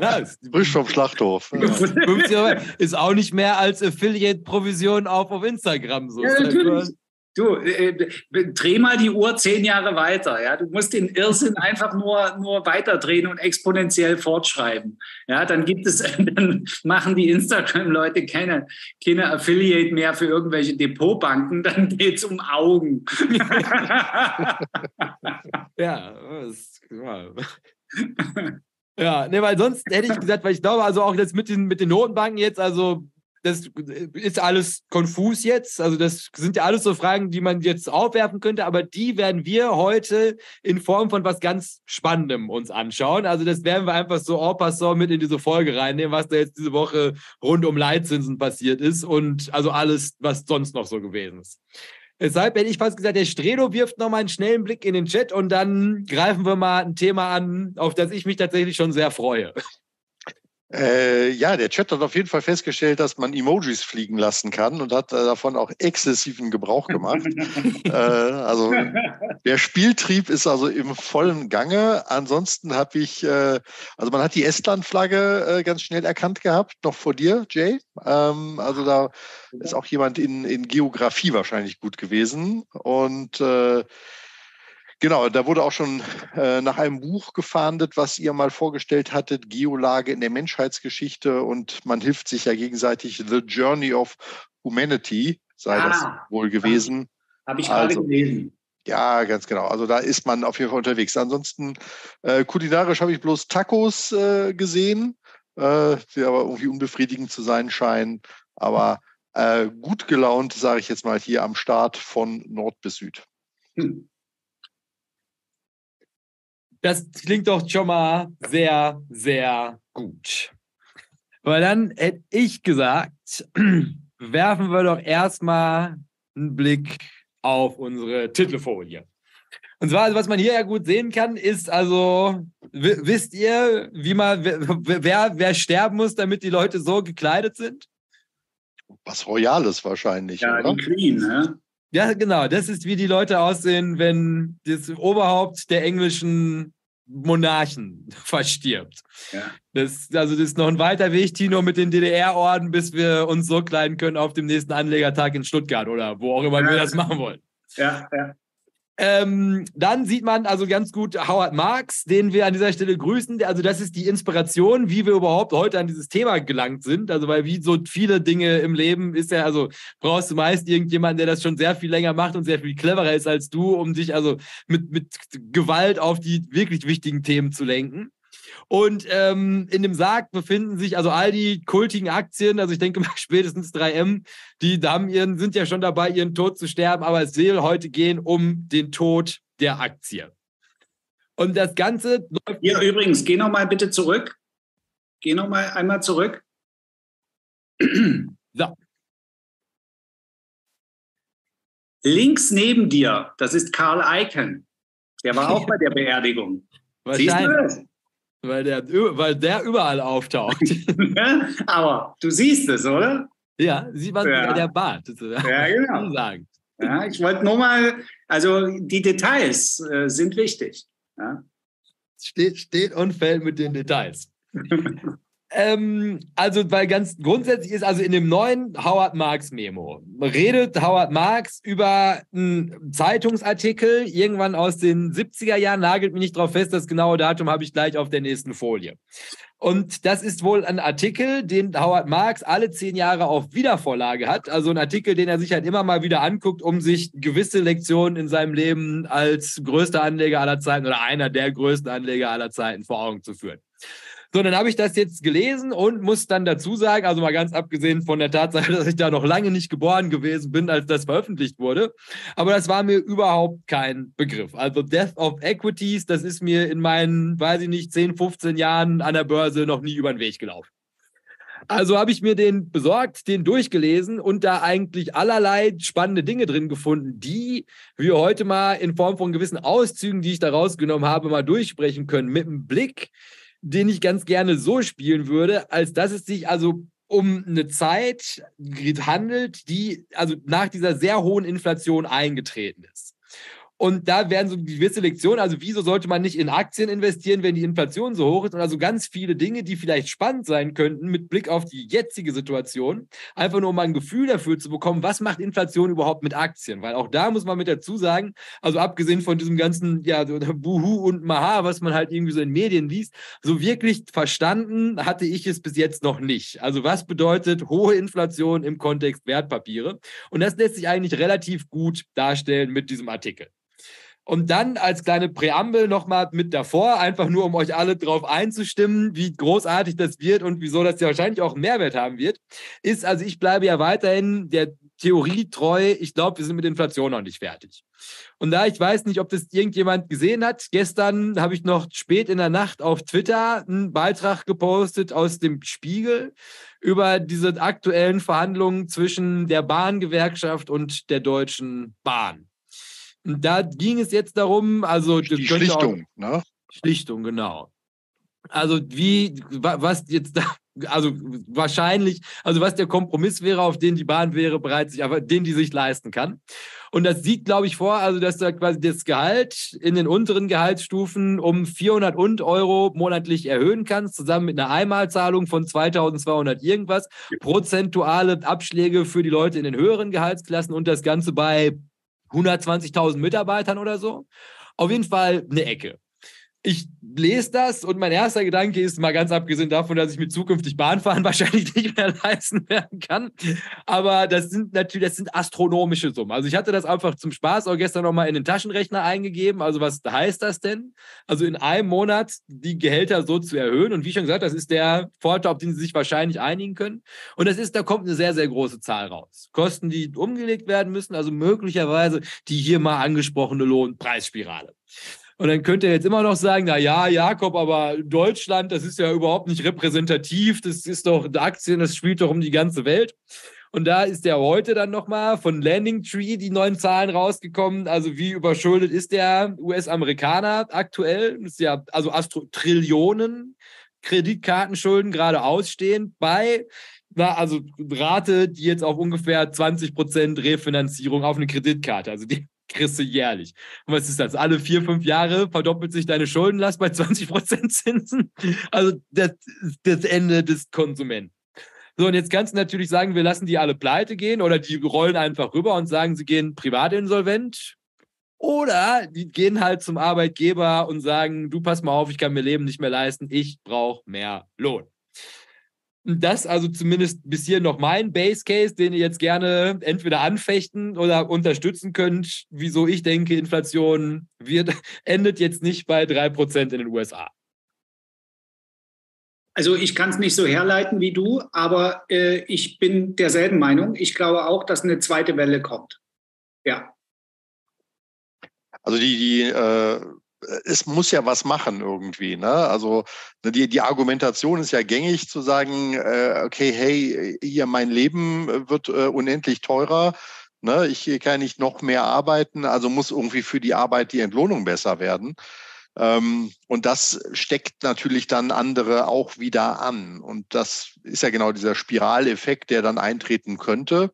Ja, Frisch vom Schlachthof. Ja. ist auch nicht mehr als Affiliate-Provision auf, auf Instagram. So. Ja, natürlich. Du, äh, äh, dreh mal die Uhr zehn Jahre weiter. Ja? Du musst den Irrsinn einfach nur, nur weiterdrehen und exponentiell fortschreiben. Ja, dann gibt es, dann machen die Instagram-Leute keine, keine Affiliate mehr für irgendwelche Depotbanken, dann geht es um Augen. ja, das, ja. Ja, ne, weil sonst hätte ich gesagt, weil ich glaube, also auch jetzt mit den, mit den Notenbanken jetzt, also das ist alles konfus jetzt. Also das sind ja alles so Fragen, die man jetzt aufwerfen könnte, aber die werden wir heute in Form von was ganz Spannendem uns anschauen. Also das werden wir einfach so en passant mit in diese Folge reinnehmen, was da jetzt diese Woche rund um Leitzinsen passiert ist und also alles, was sonst noch so gewesen ist. Deshalb hätte ich fast gesagt, der Stredo wirft nochmal einen schnellen Blick in den Chat und dann greifen wir mal ein Thema an, auf das ich mich tatsächlich schon sehr freue. Äh, ja, der Chat hat auf jeden Fall festgestellt, dass man Emojis fliegen lassen kann und hat äh, davon auch exzessiven Gebrauch gemacht. äh, also der Spieltrieb ist also im vollen Gange. Ansonsten habe ich, äh, also man hat die Estland-Flagge äh, ganz schnell erkannt gehabt, noch vor dir, Jay. Ähm, also da ist auch jemand in, in Geografie wahrscheinlich gut gewesen. Und äh, Genau, da wurde auch schon äh, nach einem Buch gefahndet, was ihr mal vorgestellt hattet, Geolage in der Menschheitsgeschichte und man hilft sich ja gegenseitig. The Journey of Humanity sei ah, das wohl gewesen. Habe ich gerade also, gelesen. Ja, ganz genau. Also da ist man auf jeden Fall unterwegs. Ansonsten äh, kulinarisch habe ich bloß Tacos äh, gesehen, äh, die aber irgendwie unbefriedigend zu sein scheinen. Aber äh, gut gelaunt, sage ich jetzt mal, hier am Start von Nord bis Süd. Hm. Das klingt doch schon mal sehr, sehr gut. Weil dann hätte ich gesagt, werfen wir doch erstmal einen Blick auf unsere Titelfolie. Und zwar, was man hier ja gut sehen kann, ist also, wisst ihr, wie man, wer, wer sterben muss, damit die Leute so gekleidet sind? Was Royales wahrscheinlich. Ja, oder? die Queen, ne? Ja, genau. Das ist, wie die Leute aussehen, wenn das Oberhaupt der englischen Monarchen verstirbt. Ja. Das, also das ist noch ein weiter Weg, Tino, mit den DDR-Orden, bis wir uns so kleiden können auf dem nächsten Anlegertag in Stuttgart oder wo auch immer ja. wir das machen wollen. Ja, ja. Ähm, dann sieht man also ganz gut Howard Marks, den wir an dieser Stelle grüßen. Also das ist die Inspiration, wie wir überhaupt heute an dieses Thema gelangt sind. Also weil wie so viele Dinge im Leben ist ja, also brauchst du meist irgendjemanden, der das schon sehr viel länger macht und sehr viel cleverer ist als du, um dich also mit, mit Gewalt auf die wirklich wichtigen Themen zu lenken. Und ähm, in dem Sarg befinden sich also all die kultigen Aktien, also ich denke mal spätestens 3M, die haben ihren, sind ja schon dabei, ihren Tod zu sterben, aber es soll heute gehen um den Tod der Aktie. Und das Ganze. Hier übrigens, geh nochmal bitte zurück. Geh nochmal einmal zurück. So. Links neben dir, das ist Karl Eichen. Der war auch bei der Beerdigung. Siehst du das? Weil der, weil der überall auftaucht. Aber du siehst es, oder? Ja, sieht man ja. der Bart. Ja, genau. Sagen. Ja, ich wollte nur mal, also die Details äh, sind wichtig. Ja. Steht, steht und fällt mit den Details. Ähm, also, weil ganz grundsätzlich ist, also in dem neuen Howard Marks Memo redet Howard Marks über einen Zeitungsartikel irgendwann aus den 70er Jahren, nagelt mich nicht drauf fest, das genaue Datum habe ich gleich auf der nächsten Folie. Und das ist wohl ein Artikel, den Howard Marks alle zehn Jahre auf Wiedervorlage hat. Also ein Artikel, den er sich halt immer mal wieder anguckt, um sich gewisse Lektionen in seinem Leben als größter Anleger aller Zeiten oder einer der größten Anleger aller Zeiten vor Augen zu führen. So, dann habe ich das jetzt gelesen und muss dann dazu sagen, also mal ganz abgesehen von der Tatsache, dass ich da noch lange nicht geboren gewesen bin, als das veröffentlicht wurde. Aber das war mir überhaupt kein Begriff. Also Death of Equities, das ist mir in meinen, weiß ich nicht, 10, 15 Jahren an der Börse noch nie über den Weg gelaufen. Also habe ich mir den besorgt, den durchgelesen und da eigentlich allerlei spannende Dinge drin gefunden, die wir heute mal in Form von gewissen Auszügen, die ich da rausgenommen habe, mal durchsprechen können, mit einem Blick den ich ganz gerne so spielen würde, als dass es sich also um eine Zeit handelt, die also nach dieser sehr hohen Inflation eingetreten ist. Und da werden so gewisse Lektionen, also wieso sollte man nicht in Aktien investieren, wenn die Inflation so hoch ist und also ganz viele Dinge, die vielleicht spannend sein könnten mit Blick auf die jetzige Situation, einfach nur um ein Gefühl dafür zu bekommen, was macht Inflation überhaupt mit Aktien? Weil auch da muss man mit dazu sagen, also abgesehen von diesem ganzen, ja, Buhu und Maha, was man halt irgendwie so in Medien liest, so wirklich verstanden hatte ich es bis jetzt noch nicht. Also was bedeutet hohe Inflation im Kontext Wertpapiere? Und das lässt sich eigentlich relativ gut darstellen mit diesem Artikel. Und dann als kleine Präambel nochmal mit davor, einfach nur um euch alle drauf einzustimmen, wie großartig das wird und wieso das ja wahrscheinlich auch Mehrwert haben wird, ist, also ich bleibe ja weiterhin der Theorie treu. Ich glaube, wir sind mit Inflation noch nicht fertig. Und da ich weiß nicht, ob das irgendjemand gesehen hat, gestern habe ich noch spät in der Nacht auf Twitter einen Beitrag gepostet aus dem Spiegel über diese aktuellen Verhandlungen zwischen der Bahngewerkschaft und der Deutschen Bahn. Und da ging es jetzt darum, also die Schlichtung, auch, ne? Schlichtung, genau. Also wie, was jetzt da, also wahrscheinlich, also was der Kompromiss wäre, auf den die Bahn wäre bereit, sich, aber den die sich leisten kann. Und das sieht, glaube ich, vor, also dass da quasi das Gehalt in den unteren Gehaltsstufen um 400 und Euro monatlich erhöhen kannst, zusammen mit einer Einmalzahlung von 2200 irgendwas, prozentuale Abschläge für die Leute in den höheren Gehaltsklassen und das Ganze bei 120.000 Mitarbeitern oder so. Auf jeden Fall eine Ecke ich lese das und mein erster Gedanke ist, mal ganz abgesehen davon, dass ich mir zukünftig Bahnfahren wahrscheinlich nicht mehr leisten werden kann. Aber das sind natürlich, das sind astronomische Summen. Also ich hatte das einfach zum Spaß auch gestern nochmal in den Taschenrechner eingegeben. Also was heißt das denn? Also in einem Monat die Gehälter so zu erhöhen. Und wie schon gesagt, das ist der Vorteil, auf den Sie sich wahrscheinlich einigen können. Und das ist, da kommt eine sehr, sehr große Zahl raus. Kosten, die umgelegt werden müssen, also möglicherweise die hier mal angesprochene Lohnpreisspirale. Und dann könnte er jetzt immer noch sagen, na ja, Jakob, aber Deutschland, das ist ja überhaupt nicht repräsentativ, das ist doch Aktien, das spielt doch um die ganze Welt. Und da ist ja heute dann nochmal von Landing Tree die neuen Zahlen rausgekommen. Also wie überschuldet ist der US-Amerikaner aktuell? Das ist ja also Astro Trillionen Kreditkartenschulden gerade ausstehend bei na, also Rate, die jetzt auf ungefähr 20 Prozent Refinanzierung auf eine Kreditkarte. Also die kriegst du jährlich. Und was ist das? Alle vier, fünf Jahre verdoppelt sich deine Schuldenlast bei 20 Prozent Zinsen. Also das das Ende des Konsumenten. So, und jetzt kannst du natürlich sagen, wir lassen die alle pleite gehen oder die rollen einfach rüber und sagen, sie gehen privat insolvent. Oder die gehen halt zum Arbeitgeber und sagen, du pass mal auf, ich kann mir Leben nicht mehr leisten, ich brauche mehr Lohn. Das also zumindest bis hier noch mein Base Case, den ihr jetzt gerne entweder anfechten oder unterstützen könnt, wieso ich denke, Inflation wird, endet jetzt nicht bei 3% in den USA. Also ich kann es nicht so herleiten wie du, aber äh, ich bin derselben Meinung. Ich glaube auch, dass eine zweite Welle kommt. Ja. Also die, die äh, es muss ja was machen irgendwie. Ne? Also ne, die, die Argumentation ist ja gängig zu sagen, äh, okay, hey, hier mein Leben wird äh, unendlich teurer. Ne? Ich kann nicht noch mehr arbeiten, also muss irgendwie für die Arbeit die Entlohnung besser werden. Ähm, und das steckt natürlich dann andere auch wieder an. Und das ist ja genau dieser Spiraleffekt, der dann eintreten könnte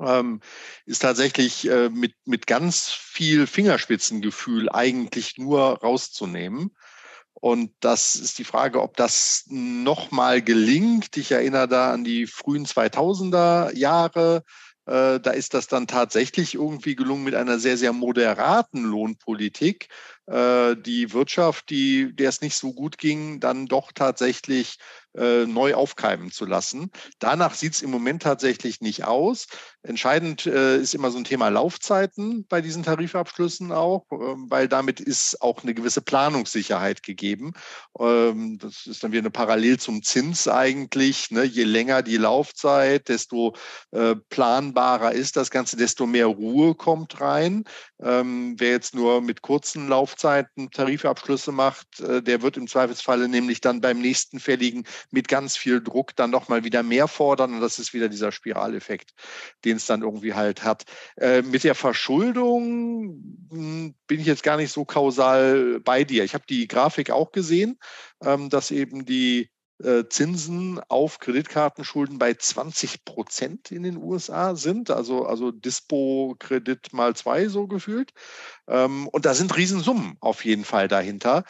ähm, ist tatsächlich äh, mit, mit ganz viel Fingerspitzengefühl eigentlich nur rauszunehmen. Und das ist die Frage, ob das nochmal gelingt. Ich erinnere da an die frühen 2000er Jahre. Äh, da ist das dann tatsächlich irgendwie gelungen mit einer sehr, sehr moderaten Lohnpolitik, äh, die Wirtschaft, die, der es nicht so gut ging, dann doch tatsächlich äh, neu aufkeimen zu lassen. Danach sieht es im Moment tatsächlich nicht aus. Entscheidend äh, ist immer so ein Thema Laufzeiten bei diesen Tarifabschlüssen auch, ähm, weil damit ist auch eine gewisse Planungssicherheit gegeben. Ähm, das ist dann wieder eine Parallel zum Zins eigentlich. Ne? Je länger die Laufzeit, desto äh, planbarer ist das Ganze, desto mehr Ruhe kommt rein. Ähm, wer jetzt nur mit kurzen Laufzeiten Tarifabschlüsse macht, äh, der wird im Zweifelsfalle nämlich dann beim nächsten fälligen mit ganz viel Druck dann nochmal wieder mehr fordern. Und das ist wieder dieser Spiraleffekt, den es dann irgendwie halt hat. Äh, mit der Verschuldung hm, bin ich jetzt gar nicht so kausal bei dir. Ich habe die Grafik auch gesehen, ähm, dass eben die äh, Zinsen auf Kreditkartenschulden bei 20 Prozent in den USA sind, also, also Dispo-Kredit mal zwei so gefühlt. Ähm, und da sind Riesensummen auf jeden Fall dahinter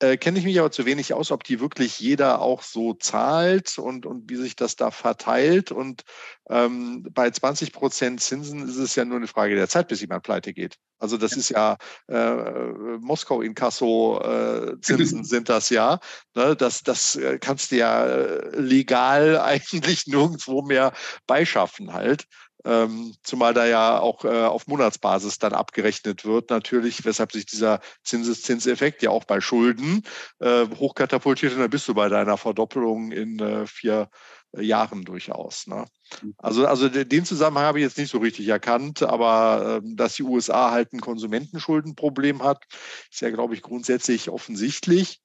äh, kenne ich mich aber zu wenig aus, ob die wirklich jeder auch so zahlt und, und wie sich das da verteilt. Und ähm, bei 20 Prozent Zinsen ist es ja nur eine Frage der Zeit, bis jemand pleite geht. Also das ist ja äh, Moskau Inkasso äh, Zinsen sind das ja. Ne? Das, das äh, kannst du ja äh, legal eigentlich nirgendwo mehr beischaffen halt. Ähm, zumal da ja auch äh, auf Monatsbasis dann abgerechnet wird, natürlich, weshalb sich dieser Zinseszinseffekt ja auch bei Schulden äh, hochkatapultiert und dann bist du bei deiner Verdoppelung in äh, vier äh, Jahren durchaus. Ne? Mhm. Also, also den Zusammenhang habe ich jetzt nicht so richtig erkannt, aber ähm, dass die USA halt ein Konsumentenschuldenproblem hat, ist ja, glaube ich, grundsätzlich offensichtlich.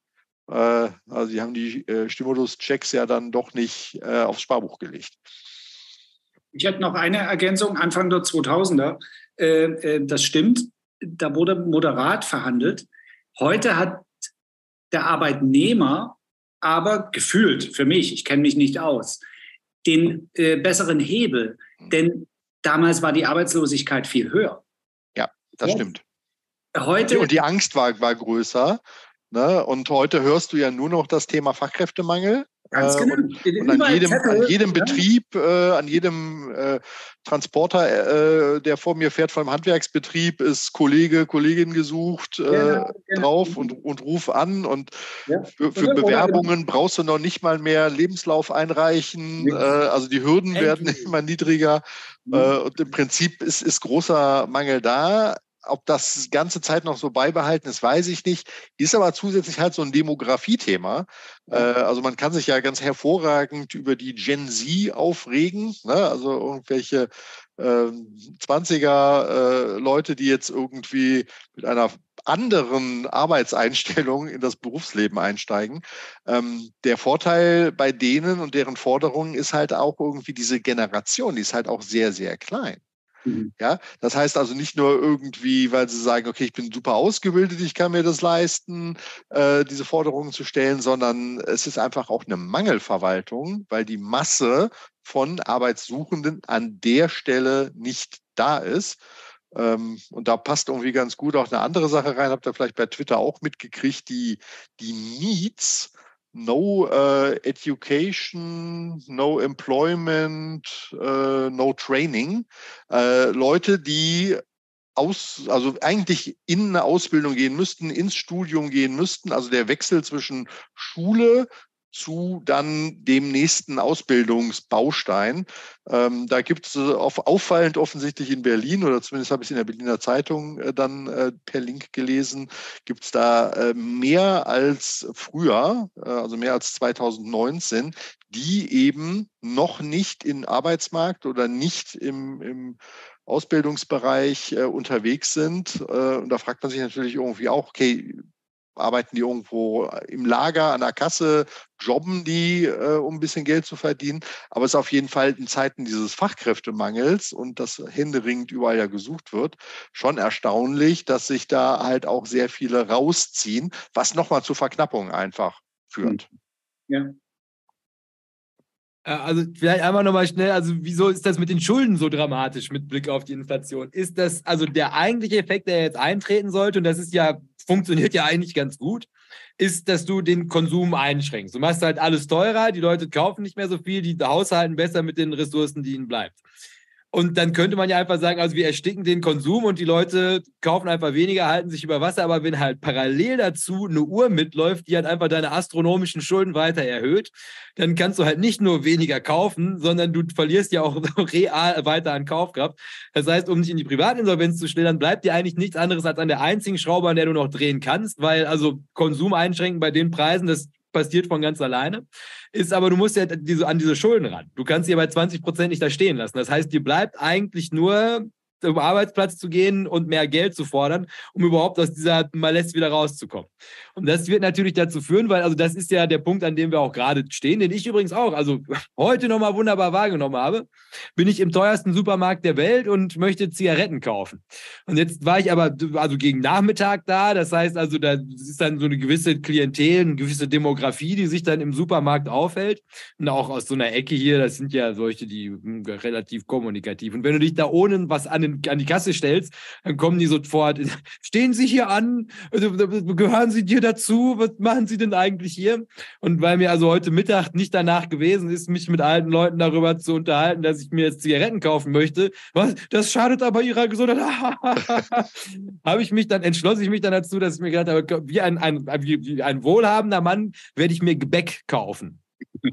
Äh, also die haben die äh, Stimulus-Checks ja dann doch nicht aufs Sparbuch gelegt. Ich hätte noch eine Ergänzung, Anfang der 2000er. Äh, äh, das stimmt, da wurde moderat verhandelt. Heute hat der Arbeitnehmer aber gefühlt für mich, ich kenne mich nicht aus, den äh, besseren Hebel. Mhm. Denn damals war die Arbeitslosigkeit viel höher. Ja, das ja. stimmt. Heute, und die Angst war, war größer. Ne? Und heute hörst du ja nur noch das Thema Fachkräftemangel. Ganz äh, genau. Und, und an jedem, Zettel, an jedem ja. Betrieb, äh, an jedem äh, Transporter, äh, der vor mir fährt vom Handwerksbetrieb, ist Kollege, Kollegin gesucht äh, genau, genau. drauf und, und ruf an. Und ja. für, für Bewerbungen brauchst du noch nicht mal mehr Lebenslauf einreichen. Äh, also die Hürden Endlich. werden immer niedriger. Mhm. und im Prinzip ist, ist großer Mangel da ob das ganze Zeit noch so beibehalten ist, weiß ich nicht. Ist aber zusätzlich halt so ein Demografie-Thema. Äh, also man kann sich ja ganz hervorragend über die Gen Z aufregen. Ne? Also irgendwelche äh, 20er äh, Leute, die jetzt irgendwie mit einer anderen Arbeitseinstellung in das Berufsleben einsteigen. Ähm, der Vorteil bei denen und deren Forderungen ist halt auch irgendwie diese Generation, die ist halt auch sehr, sehr klein. Mhm. Ja, das heißt also nicht nur irgendwie, weil sie sagen, okay, ich bin super ausgebildet, ich kann mir das leisten, äh, diese Forderungen zu stellen, sondern es ist einfach auch eine Mangelverwaltung, weil die Masse von Arbeitssuchenden an der Stelle nicht da ist. Ähm, und da passt irgendwie ganz gut auch eine andere Sache rein, habt ihr vielleicht bei Twitter auch mitgekriegt, die, die Needs no uh, education, no employment, uh, no training. Uh, Leute, die aus, also eigentlich in eine Ausbildung gehen müssten, ins Studium gehen müssten. Also der Wechsel zwischen Schule, zu dann dem nächsten Ausbildungsbaustein. Ähm, da gibt es äh, auf, auffallend offensichtlich in Berlin, oder zumindest habe ich es in der Berliner Zeitung äh, dann äh, per Link gelesen, gibt es da äh, mehr als früher, äh, also mehr als 2019, die eben noch nicht im Arbeitsmarkt oder nicht im, im Ausbildungsbereich äh, unterwegs sind. Äh, und da fragt man sich natürlich irgendwie auch, okay, arbeiten die irgendwo im Lager, an der Kasse, jobben die, äh, um ein bisschen Geld zu verdienen. Aber es ist auf jeden Fall in Zeiten dieses Fachkräftemangels und das händeringend überall ja gesucht wird, schon erstaunlich, dass sich da halt auch sehr viele rausziehen, was nochmal zu Verknappungen einfach führt. Ja. Äh, also vielleicht einmal nochmal schnell, also wieso ist das mit den Schulden so dramatisch mit Blick auf die Inflation? Ist das also der eigentliche Effekt, der jetzt eintreten sollte, und das ist ja, funktioniert ja eigentlich ganz gut, ist, dass du den Konsum einschränkst. Du machst halt alles teurer, die Leute kaufen nicht mehr so viel, die haushalten besser mit den Ressourcen, die ihnen bleibt. Und dann könnte man ja einfach sagen, also wir ersticken den Konsum und die Leute kaufen einfach weniger, halten sich über Wasser. Aber wenn halt parallel dazu eine Uhr mitläuft, die halt einfach deine astronomischen Schulden weiter erhöht, dann kannst du halt nicht nur weniger kaufen, sondern du verlierst ja auch real weiter an Kaufkraft. Das heißt, um dich in die Privatinsolvenz zu stellen, dann bleibt dir eigentlich nichts anderes als an der einzigen Schraube, an der du noch drehen kannst, weil also Konsum einschränken bei den Preisen, das passiert von ganz alleine. Ist aber, du musst ja diese, an diese Schulden ran. Du kannst sie ja bei 20 Prozent nicht da stehen lassen. Das heißt, dir bleibt eigentlich nur zum Arbeitsplatz zu gehen und mehr Geld zu fordern, um überhaupt aus dieser Malesse wieder rauszukommen. Und das wird natürlich dazu führen, weil, also das ist ja der Punkt, an dem wir auch gerade stehen, den ich übrigens auch, also heute nochmal wunderbar wahrgenommen habe, bin ich im teuersten Supermarkt der Welt und möchte Zigaretten kaufen. Und jetzt war ich aber, also gegen Nachmittag da, das heißt also, da ist dann so eine gewisse Klientel, eine gewisse Demografie, die sich dann im Supermarkt aufhält. Und auch aus so einer Ecke hier, das sind ja solche, die hm, relativ kommunikativ. Und wenn du dich da ohne was an den an die Kasse stellst, dann kommen die sofort, stehen Sie hier an, also, gehören Sie dir dazu, was machen Sie denn eigentlich hier? Und weil mir also heute Mittag nicht danach gewesen ist, mich mit alten Leuten darüber zu unterhalten, dass ich mir jetzt Zigaretten kaufen möchte, was, das schadet aber Ihrer Gesundheit, habe ich mich dann, entschlossen ich mich dann dazu, dass ich mir gedacht habe, wie ein, ein, wie ein wohlhabender Mann werde ich mir Gebäck kaufen.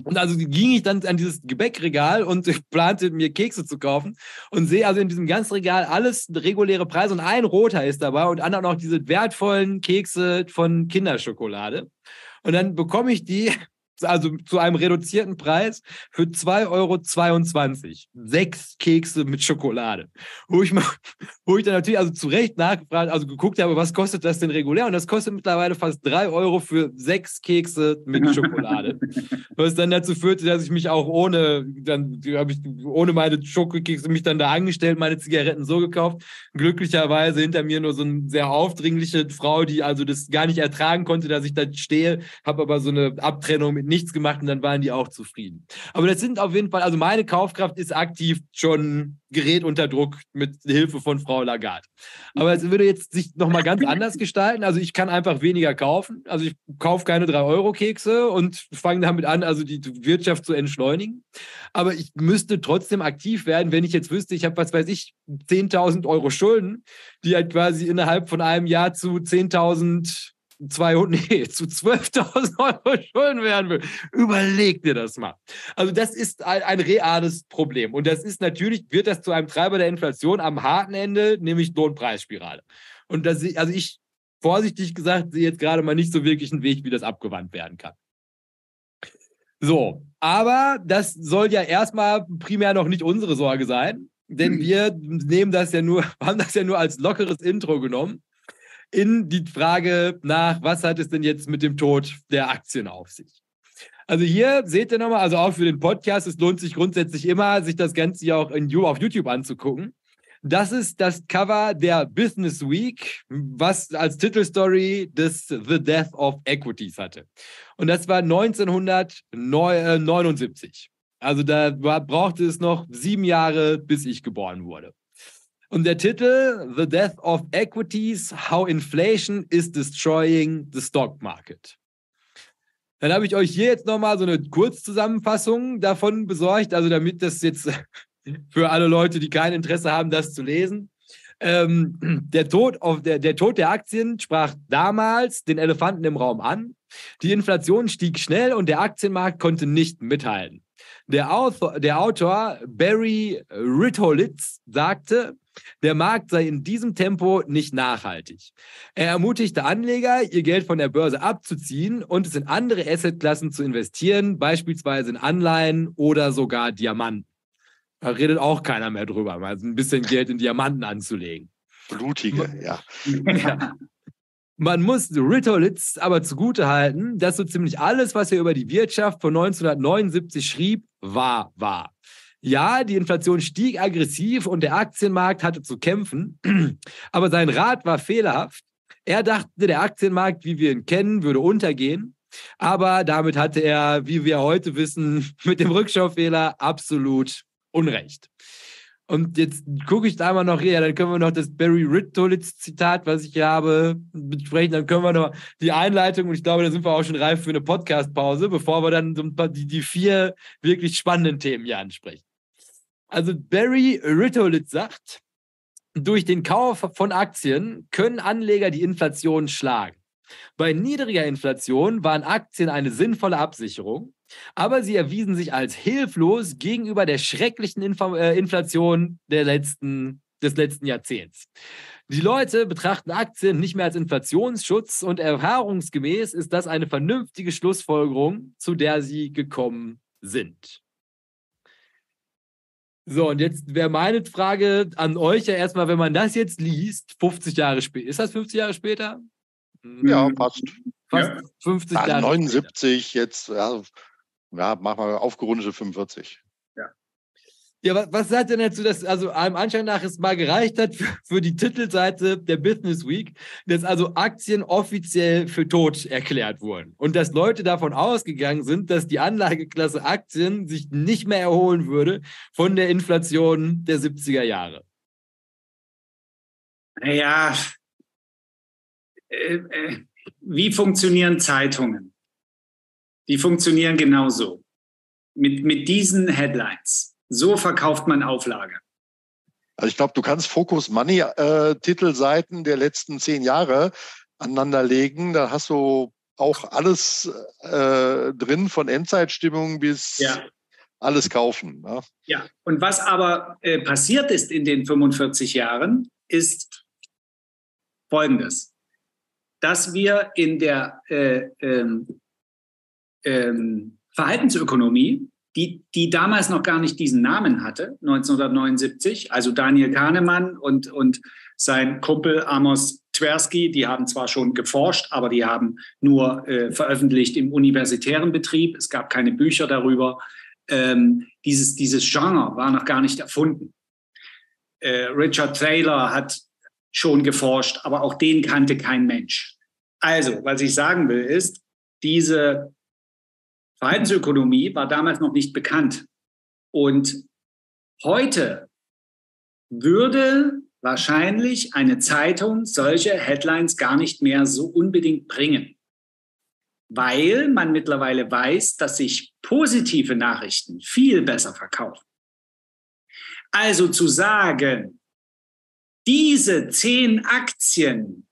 Und also ging ich dann an dieses Gebäckregal und plante mir Kekse zu kaufen und sehe also in diesem ganzen Regal alles reguläre Preise und ein roter ist dabei und dann auch noch diese wertvollen Kekse von Kinderschokolade. Und dann bekomme ich die also zu einem reduzierten Preis für 2,22 Euro. Sechs Kekse mit Schokolade. Wo ich, mal, wo ich dann natürlich also zu Recht nachgefragt, also geguckt habe, was kostet das denn regulär? Und das kostet mittlerweile fast drei Euro für sechs Kekse mit Schokolade. was dann dazu führte, dass ich mich auch ohne, dann habe ich ohne meine Schokokekse mich dann da angestellt, meine Zigaretten so gekauft. Glücklicherweise hinter mir nur so eine sehr aufdringliche Frau, die also das gar nicht ertragen konnte, dass ich da stehe, habe aber so eine Abtrennung mit nichts gemacht und dann waren die auch zufrieden. Aber das sind auf jeden Fall, also meine Kaufkraft ist aktiv schon gerät unter Druck mit Hilfe von Frau Lagarde. Aber es würde jetzt sich nochmal ganz anders gestalten. Also ich kann einfach weniger kaufen. Also ich kaufe keine 3-Euro-Kekse und fange damit an, also die Wirtschaft zu entschleunigen. Aber ich müsste trotzdem aktiv werden, wenn ich jetzt wüsste, ich habe, was weiß ich, 10.000 Euro Schulden, die halt quasi innerhalb von einem Jahr zu 10.000 200, nee, zu 12.000 Euro Schulden werden will. Überleg dir das mal. Also das ist ein, ein reales Problem. Und das ist natürlich, wird das zu einem Treiber der Inflation am harten Ende, nämlich Lohnpreisspirale. Und das, also ich, vorsichtig gesagt, sehe jetzt gerade mal nicht so wirklich einen Weg, wie das abgewandt werden kann. So, aber das soll ja erstmal primär noch nicht unsere Sorge sein, denn hm. wir nehmen das ja nur, haben das ja nur als lockeres Intro genommen in die Frage nach, was hat es denn jetzt mit dem Tod der Aktien auf sich? Also hier seht ihr nochmal, also auch für den Podcast, es lohnt sich grundsätzlich immer, sich das Ganze ja auch in, auf YouTube anzugucken. Das ist das Cover der Business Week, was als Titelstory des The Death of Equities hatte. Und das war 1979. Also da brauchte es noch sieben Jahre, bis ich geboren wurde. Und der Titel The Death of Equities, How Inflation is Destroying the Stock Market. Dann habe ich euch hier jetzt nochmal so eine Kurzzusammenfassung davon besorgt, also damit das jetzt für alle Leute, die kein Interesse haben, das zu lesen. Ähm, der, Tod auf, der, der Tod der Aktien sprach damals den Elefanten im Raum an. Die Inflation stieg schnell und der Aktienmarkt konnte nicht mithalten. Der Autor, der Autor Barry Ritholitz sagte, der Markt sei in diesem Tempo nicht nachhaltig. Er ermutigte Anleger, ihr Geld von der Börse abzuziehen und es in andere Assetklassen zu investieren, beispielsweise in Anleihen oder sogar Diamanten. Da redet auch keiner mehr drüber, mal ein bisschen Geld in Diamanten anzulegen. Blutige, ja. ja. Man muss Ritolitz aber zugutehalten, dass so ziemlich alles, was er über die Wirtschaft von 1979 schrieb, wahr war. Ja, die Inflation stieg aggressiv und der Aktienmarkt hatte zu kämpfen, aber sein Rat war fehlerhaft. Er dachte, der Aktienmarkt, wie wir ihn kennen, würde untergehen. Aber damit hatte er, wie wir heute wissen, mit dem Rückschaufehler absolut Unrecht. Und jetzt gucke ich da mal noch hier, dann können wir noch das Barry Ritolitz-Zitat, was ich hier habe, besprechen. Dann können wir noch die Einleitung und ich glaube, da sind wir auch schon reif für eine Podcast-Pause, bevor wir dann die, die vier wirklich spannenden Themen hier ansprechen. Also Barry Ritolitz sagt, durch den Kauf von Aktien können Anleger die Inflation schlagen. Bei niedriger Inflation waren Aktien eine sinnvolle Absicherung, aber sie erwiesen sich als hilflos gegenüber der schrecklichen Info äh, Inflation der letzten, des letzten Jahrzehnts. Die Leute betrachten Aktien nicht mehr als Inflationsschutz und erfahrungsgemäß ist das eine vernünftige Schlussfolgerung, zu der sie gekommen sind. So, und jetzt wäre meine Frage an euch ja erstmal, wenn man das jetzt liest, 50 Jahre später. Ist das 50 Jahre später? Ja, hm. fast. Fast ja. 50 ah, Jahre. 79, später. jetzt, ja, ja, machen wir aufgerundete 45. Ja, was, was sagt denn dazu, dass also einem Anschein nach es mal gereicht hat für, für, die Titelseite der Business Week, dass also Aktien offiziell für tot erklärt wurden und dass Leute davon ausgegangen sind, dass die Anlageklasse Aktien sich nicht mehr erholen würde von der Inflation der 70er Jahre? Ja, äh, äh, wie funktionieren Zeitungen? Die funktionieren genauso. Mit, mit diesen Headlines. So verkauft man Auflage. Also ich glaube, du kannst Focus Money äh, Titelseiten der letzten zehn Jahre aneinanderlegen. Da hast du auch alles äh, drin, von Endzeitstimmung bis ja. alles kaufen. Ne? Ja, und was aber äh, passiert ist in den 45 Jahren, ist Folgendes. Dass wir in der äh, ähm, ähm, Verhaltensökonomie, die, die damals noch gar nicht diesen Namen hatte, 1979. Also Daniel Kahnemann und, und sein Kumpel Amos Tversky, die haben zwar schon geforscht, aber die haben nur äh, veröffentlicht im universitären Betrieb. Es gab keine Bücher darüber. Ähm, dieses, dieses Genre war noch gar nicht erfunden. Äh, Richard Taylor hat schon geforscht, aber auch den kannte kein Mensch. Also, was ich sagen will, ist, diese Verhaltensökonomie war damals noch nicht bekannt. Und heute würde wahrscheinlich eine Zeitung solche Headlines gar nicht mehr so unbedingt bringen, weil man mittlerweile weiß, dass sich positive Nachrichten viel besser verkaufen. Also zu sagen, diese zehn Aktien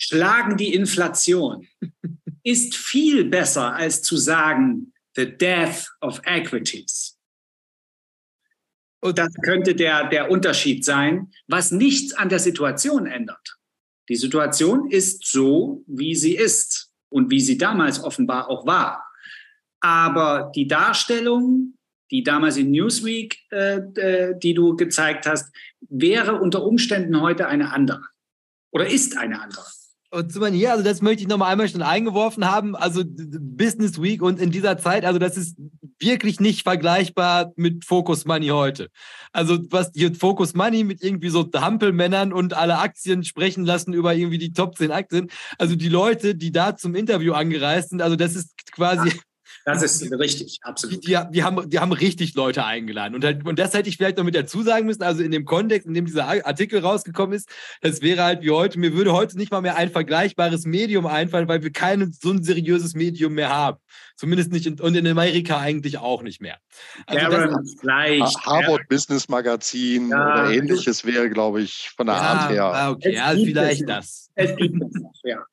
schlagen die Inflation, ist viel besser als zu sagen, the death of equities. Und das könnte der, der Unterschied sein, was nichts an der Situation ändert. Die Situation ist so, wie sie ist und wie sie damals offenbar auch war. Aber die Darstellung, die damals in Newsweek, äh, äh, die du gezeigt hast, wäre unter Umständen heute eine andere oder ist eine andere. Und zu hier, also das möchte ich nochmal einmal schon eingeworfen haben. Also Business Week und in dieser Zeit, also das ist wirklich nicht vergleichbar mit Focus Money heute. Also was hier Focus Money mit irgendwie so Hampelmännern und alle Aktien sprechen lassen über irgendwie die Top 10 Aktien. Also die Leute, die da zum Interview angereist sind, also das ist quasi. Das ist richtig, absolut. Die, die, haben, die haben richtig Leute eingeladen. Und, halt, und das hätte ich vielleicht noch mit dazu sagen müssen. Also in dem Kontext, in dem dieser Artikel rausgekommen ist, das wäre halt wie heute, mir würde heute nicht mal mehr ein vergleichbares Medium einfallen, weil wir kein so ein seriöses Medium mehr haben. Zumindest nicht in, und in Amerika eigentlich auch nicht mehr. Also das, leicht. Harvard ja. Business Magazin ja. oder ähnliches wäre, glaube ich, von der ja, Art her. Ah, okay, ja, vielleicht das. Es gibt es noch, ja.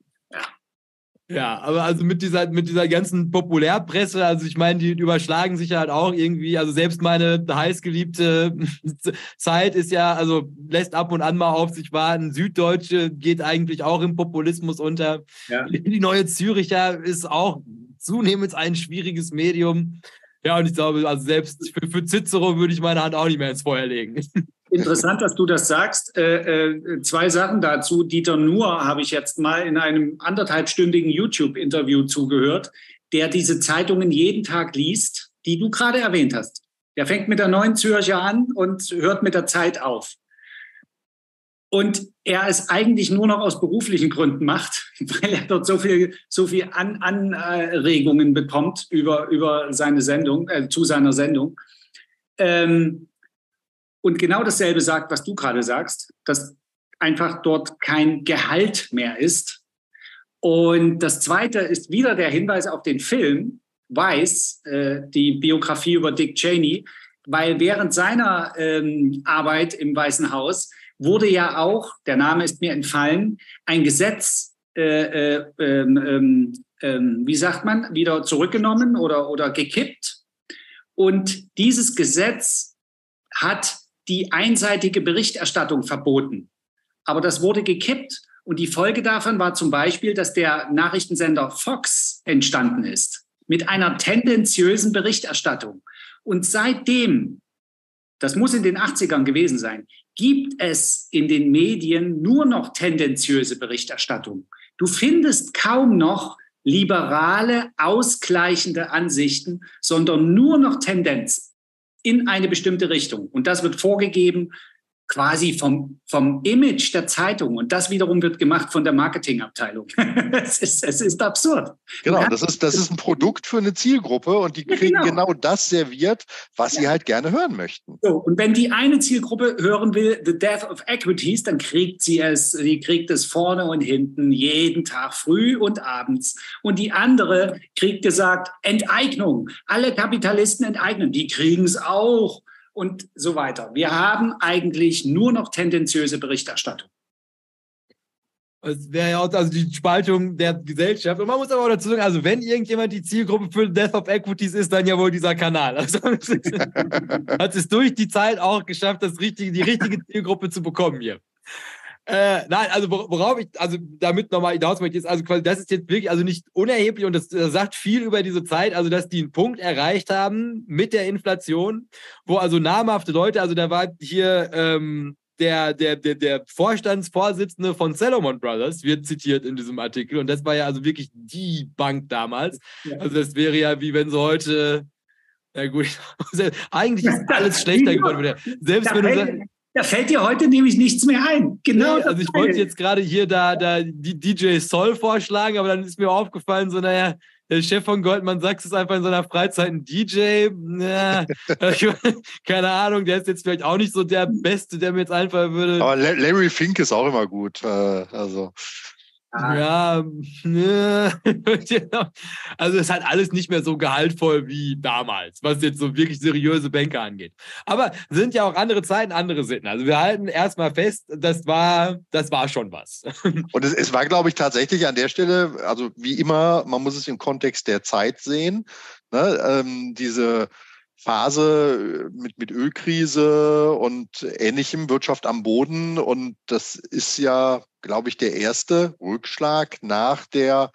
Ja, aber also mit dieser, mit dieser ganzen Populärpresse, also ich meine, die überschlagen sich halt auch irgendwie, also selbst meine heißgeliebte Zeit ist ja, also lässt ab und an mal auf sich warten. Süddeutsche geht eigentlich auch im Populismus unter. Ja. Die neue Züricher ist auch zunehmend ein schwieriges Medium. Ja, und ich glaube, also selbst für, für Cicero würde ich meine Hand auch nicht mehr ins Feuer legen. Interessant, dass du das sagst. Äh, äh, zwei Sachen dazu. Dieter Nuhr habe ich jetzt mal in einem anderthalbstündigen YouTube-Interview zugehört, der diese Zeitungen jeden Tag liest, die du gerade erwähnt hast. Der fängt mit der Neuen Zürcher an und hört mit der Zeit auf. Und er es eigentlich nur noch aus beruflichen Gründen macht, weil er dort so viel, so viel An Anregungen bekommt über, über seine Sendung, äh, zu seiner Sendung. Ähm, und genau dasselbe sagt, was du gerade sagst, dass einfach dort kein Gehalt mehr ist. Und das Zweite ist wieder der Hinweis auf den Film Weiß, äh, die Biografie über Dick Cheney, weil während seiner ähm, Arbeit im Weißen Haus wurde ja auch, der Name ist mir entfallen, ein Gesetz, äh, äh, ähm, ähm, ähm wie sagt man, wieder zurückgenommen oder, oder gekippt. Und dieses Gesetz hat die einseitige Berichterstattung verboten. Aber das wurde gekippt und die Folge davon war zum Beispiel, dass der Nachrichtensender Fox entstanden ist mit einer tendenziösen Berichterstattung. Und seitdem, das muss in den 80ern gewesen sein, gibt es in den Medien nur noch tendenziöse Berichterstattung. Du findest kaum noch liberale, ausgleichende Ansichten, sondern nur noch Tendenzen in eine bestimmte Richtung. Und das wird vorgegeben quasi vom, vom Image der Zeitung. Und das wiederum wird gemacht von der Marketingabteilung. es, ist, es ist absurd. Genau, das ist, das ist ein Produkt für eine Zielgruppe und die kriegen genau. genau. das serviert, was ja. sie halt gerne hören möchten. So, und wenn die eine Zielgruppe hören will, The Death of Equities, dann kriegt sie es, sie kriegt es vorne und hinten, jeden Tag, früh und abends. Und die andere kriegt gesagt, Enteignung. Alle Kapitalisten enteignen. Die kriegen es auch und so weiter. Wir haben eigentlich nur noch tendenziöse Berichterstattung. Es wäre ja auch also die Spaltung der Gesellschaft. Und man muss aber auch dazu sagen, also wenn irgendjemand die Zielgruppe für Death of Equities ist, dann ja wohl dieser Kanal. Also hat es durch die Zeit auch geschafft, das richtige, die richtige Zielgruppe zu bekommen hier. Äh, nein, also worauf ich, also damit nochmal hinaus möchte, ist also quasi, das ist jetzt wirklich also nicht unerheblich und das, das, sagt viel über diese Zeit, also dass die einen Punkt erreicht haben mit der Inflation, wo also namhafte Leute, also da war hier ähm, der, der, der, der Vorstandsvorsitzende von Salomon Brothers wird zitiert in diesem Artikel und das war ja also wirklich die Bank damals. Ja. Also das wäre ja wie wenn sie heute ja gut, eigentlich ist alles schlechter geworden. Selbst wenn du da fällt dir heute nämlich nichts mehr ein. Genau. Nee, also ich wollte jetzt gerade hier da, da die DJ Soul vorschlagen, aber dann ist mir aufgefallen, so naja, der Chef von Goldman Sachs ist einfach in seiner Freizeit ein DJ. Ja, keine Ahnung, der ist jetzt vielleicht auch nicht so der Beste, der mir jetzt einfallen würde. Aber Larry Fink ist auch immer gut. Äh, also. Ja, ne. also es ist halt alles nicht mehr so gehaltvoll wie damals, was jetzt so wirklich seriöse Banker angeht. Aber sind ja auch andere Zeiten, andere Sitten. Also wir halten erstmal fest, das war, das war schon was. Und es, es war, glaube ich, tatsächlich an der Stelle, also wie immer, man muss es im Kontext der Zeit sehen. Ne? Ähm, diese Phase mit, mit Ölkrise und ähnlichem, Wirtschaft am Boden. Und das ist ja, glaube ich, der erste Rückschlag nach der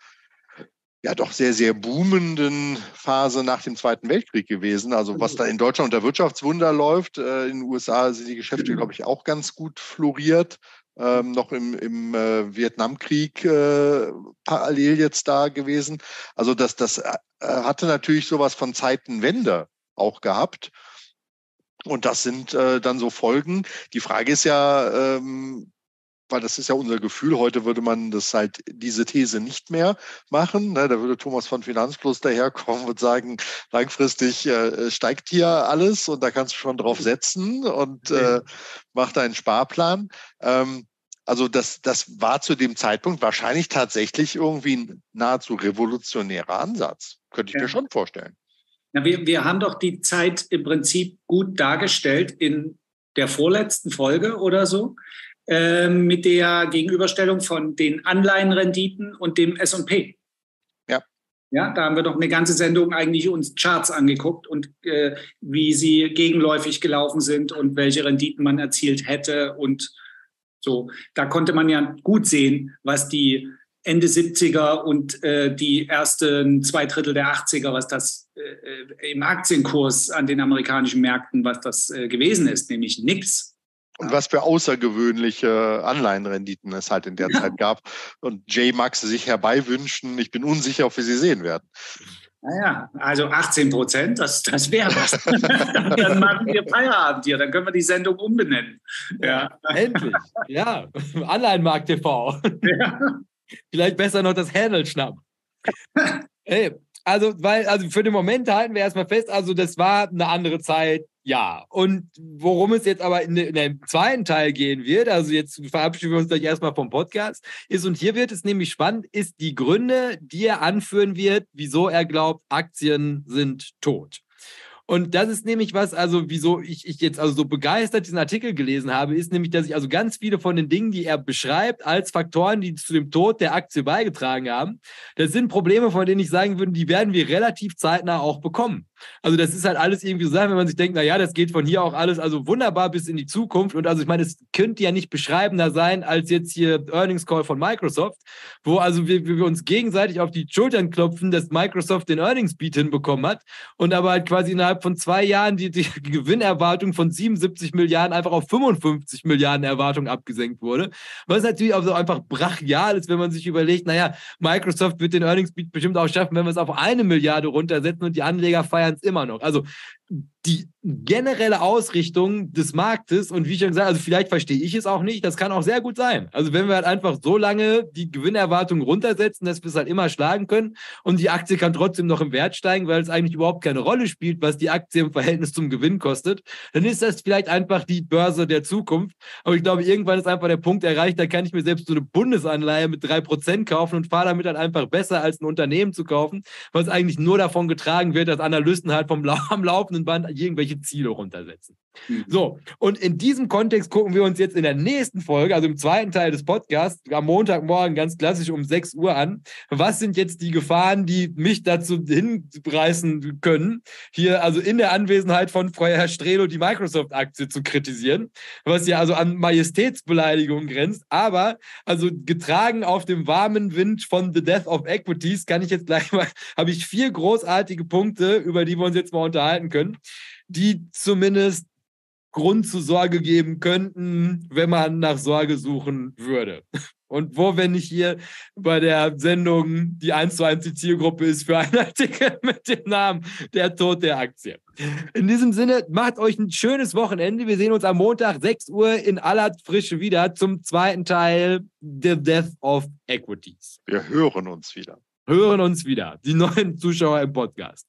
ja doch sehr, sehr boomenden Phase nach dem Zweiten Weltkrieg gewesen. Also was da in Deutschland unter Wirtschaftswunder läuft. Äh, in den USA sind die Geschäfte, glaube ich, auch ganz gut floriert. Ähm, noch im, im äh, Vietnamkrieg äh, parallel jetzt da gewesen. Also das, das äh, hatte natürlich sowas von Zeitenwende auch gehabt. Und das sind äh, dann so Folgen. Die Frage ist ja, ähm, weil das ist ja unser Gefühl, heute würde man das halt, diese These nicht mehr machen. Ne? Da würde Thomas von Finanzplus daherkommen und sagen, langfristig äh, steigt hier alles und da kannst du schon drauf setzen und äh, mach deinen Sparplan. Ähm, also das, das war zu dem Zeitpunkt wahrscheinlich tatsächlich irgendwie ein nahezu revolutionärer Ansatz. Könnte ich ja. mir schon vorstellen. Na, wir, wir haben doch die Zeit im Prinzip gut dargestellt in der vorletzten Folge oder so, äh, mit der Gegenüberstellung von den Anleihenrenditen und dem SP. Ja. Ja, da haben wir doch eine ganze Sendung eigentlich uns Charts angeguckt und äh, wie sie gegenläufig gelaufen sind und welche Renditen man erzielt hätte und so. Da konnte man ja gut sehen, was die Ende 70er und äh, die ersten zwei Drittel der 80er, was das äh, im Aktienkurs an den amerikanischen Märkten, was das äh, gewesen ist, nämlich nichts. Und was für außergewöhnliche Anleihenrenditen es halt in der ja. Zeit gab. Und Jay mag sie sich herbeiwünschen. Ich bin unsicher, ob wir sie sehen werden. Naja, also 18 Prozent, das, das wäre was. dann machen wir Feierabend hier, dann können wir die Sendung umbenennen. Ja. Endlich, ja. Anleihenmarkt TV. Ja. Vielleicht besser noch das Handel schnappen. Ey, also, weil, also für den Moment halten wir erstmal fest, also das war eine andere Zeit, ja. Und worum es jetzt aber in, in dem zweiten Teil gehen wird, also jetzt verabschieden wir uns gleich erstmal vom Podcast, ist, und hier wird es nämlich spannend, ist die Gründe, die er anführen wird, wieso er glaubt, Aktien sind tot. Und das ist nämlich was, also wieso ich, ich jetzt also so begeistert diesen Artikel gelesen habe, ist nämlich, dass ich also ganz viele von den Dingen, die er beschreibt, als Faktoren, die zu dem Tod der Aktie beigetragen haben, das sind Probleme, von denen ich sagen würde, die werden wir relativ zeitnah auch bekommen. Also das ist halt alles irgendwie so wenn man sich denkt, na ja, das geht von hier auch alles also wunderbar bis in die Zukunft. Und also ich meine, es könnte ja nicht beschreibender sein als jetzt hier Earnings Call von Microsoft, wo also wir, wir uns gegenseitig auf die Schultern klopfen, dass Microsoft den Earnings Beat hinbekommen hat und aber halt quasi innerhalb von zwei Jahren die, die Gewinnerwartung von 77 Milliarden einfach auf 55 Milliarden Erwartung abgesenkt wurde. Was natürlich auch so einfach brachial ist, wenn man sich überlegt, naja, Microsoft wird den Earnings Beat bestimmt auch schaffen, wenn wir es auf eine Milliarde runtersetzen und die Anleger feiern es immer noch. Also die generelle Ausrichtung des Marktes und wie ich schon gesagt also vielleicht verstehe ich es auch nicht, das kann auch sehr gut sein. Also wenn wir halt einfach so lange die Gewinnerwartungen runtersetzen, dass wir es halt immer schlagen können und die Aktie kann trotzdem noch im Wert steigen, weil es eigentlich überhaupt keine Rolle spielt, was die Aktie im Verhältnis zum Gewinn kostet, dann ist das vielleicht einfach die Börse der Zukunft. Aber ich glaube, irgendwann ist einfach der Punkt erreicht, da kann ich mir selbst so eine Bundesanleihe mit drei Prozent kaufen und fahre damit dann einfach besser als ein Unternehmen zu kaufen, was eigentlich nur davon getragen wird, dass Analysten halt vom am laufenden Börsenband irgendwelche Ziele runtersetzen. Mhm. So, und in diesem Kontext gucken wir uns jetzt in der nächsten Folge, also im zweiten Teil des Podcasts, am Montagmorgen ganz klassisch um 6 Uhr an. Was sind jetzt die Gefahren, die mich dazu hinreißen können, hier also in der Anwesenheit von Frau Herr Strelo die Microsoft-Aktie zu kritisieren, was ja also an Majestätsbeleidigung grenzt. Aber also getragen auf dem warmen Wind von The Death of Equities kann ich jetzt gleich mal, habe ich vier großartige Punkte, über die wir uns jetzt mal unterhalten können die zumindest Grund zur Sorge geben könnten, wenn man nach Sorge suchen würde. Und wo, wenn nicht hier bei der Sendung die 1 zu 1 die Zielgruppe ist für einen Artikel mit dem Namen Der Tod der Aktie. In diesem Sinne, macht euch ein schönes Wochenende. Wir sehen uns am Montag 6 Uhr in aller Frische wieder zum zweiten Teil The Death of Equities. Wir hören uns wieder. Hören uns wieder. Die neuen Zuschauer im Podcast.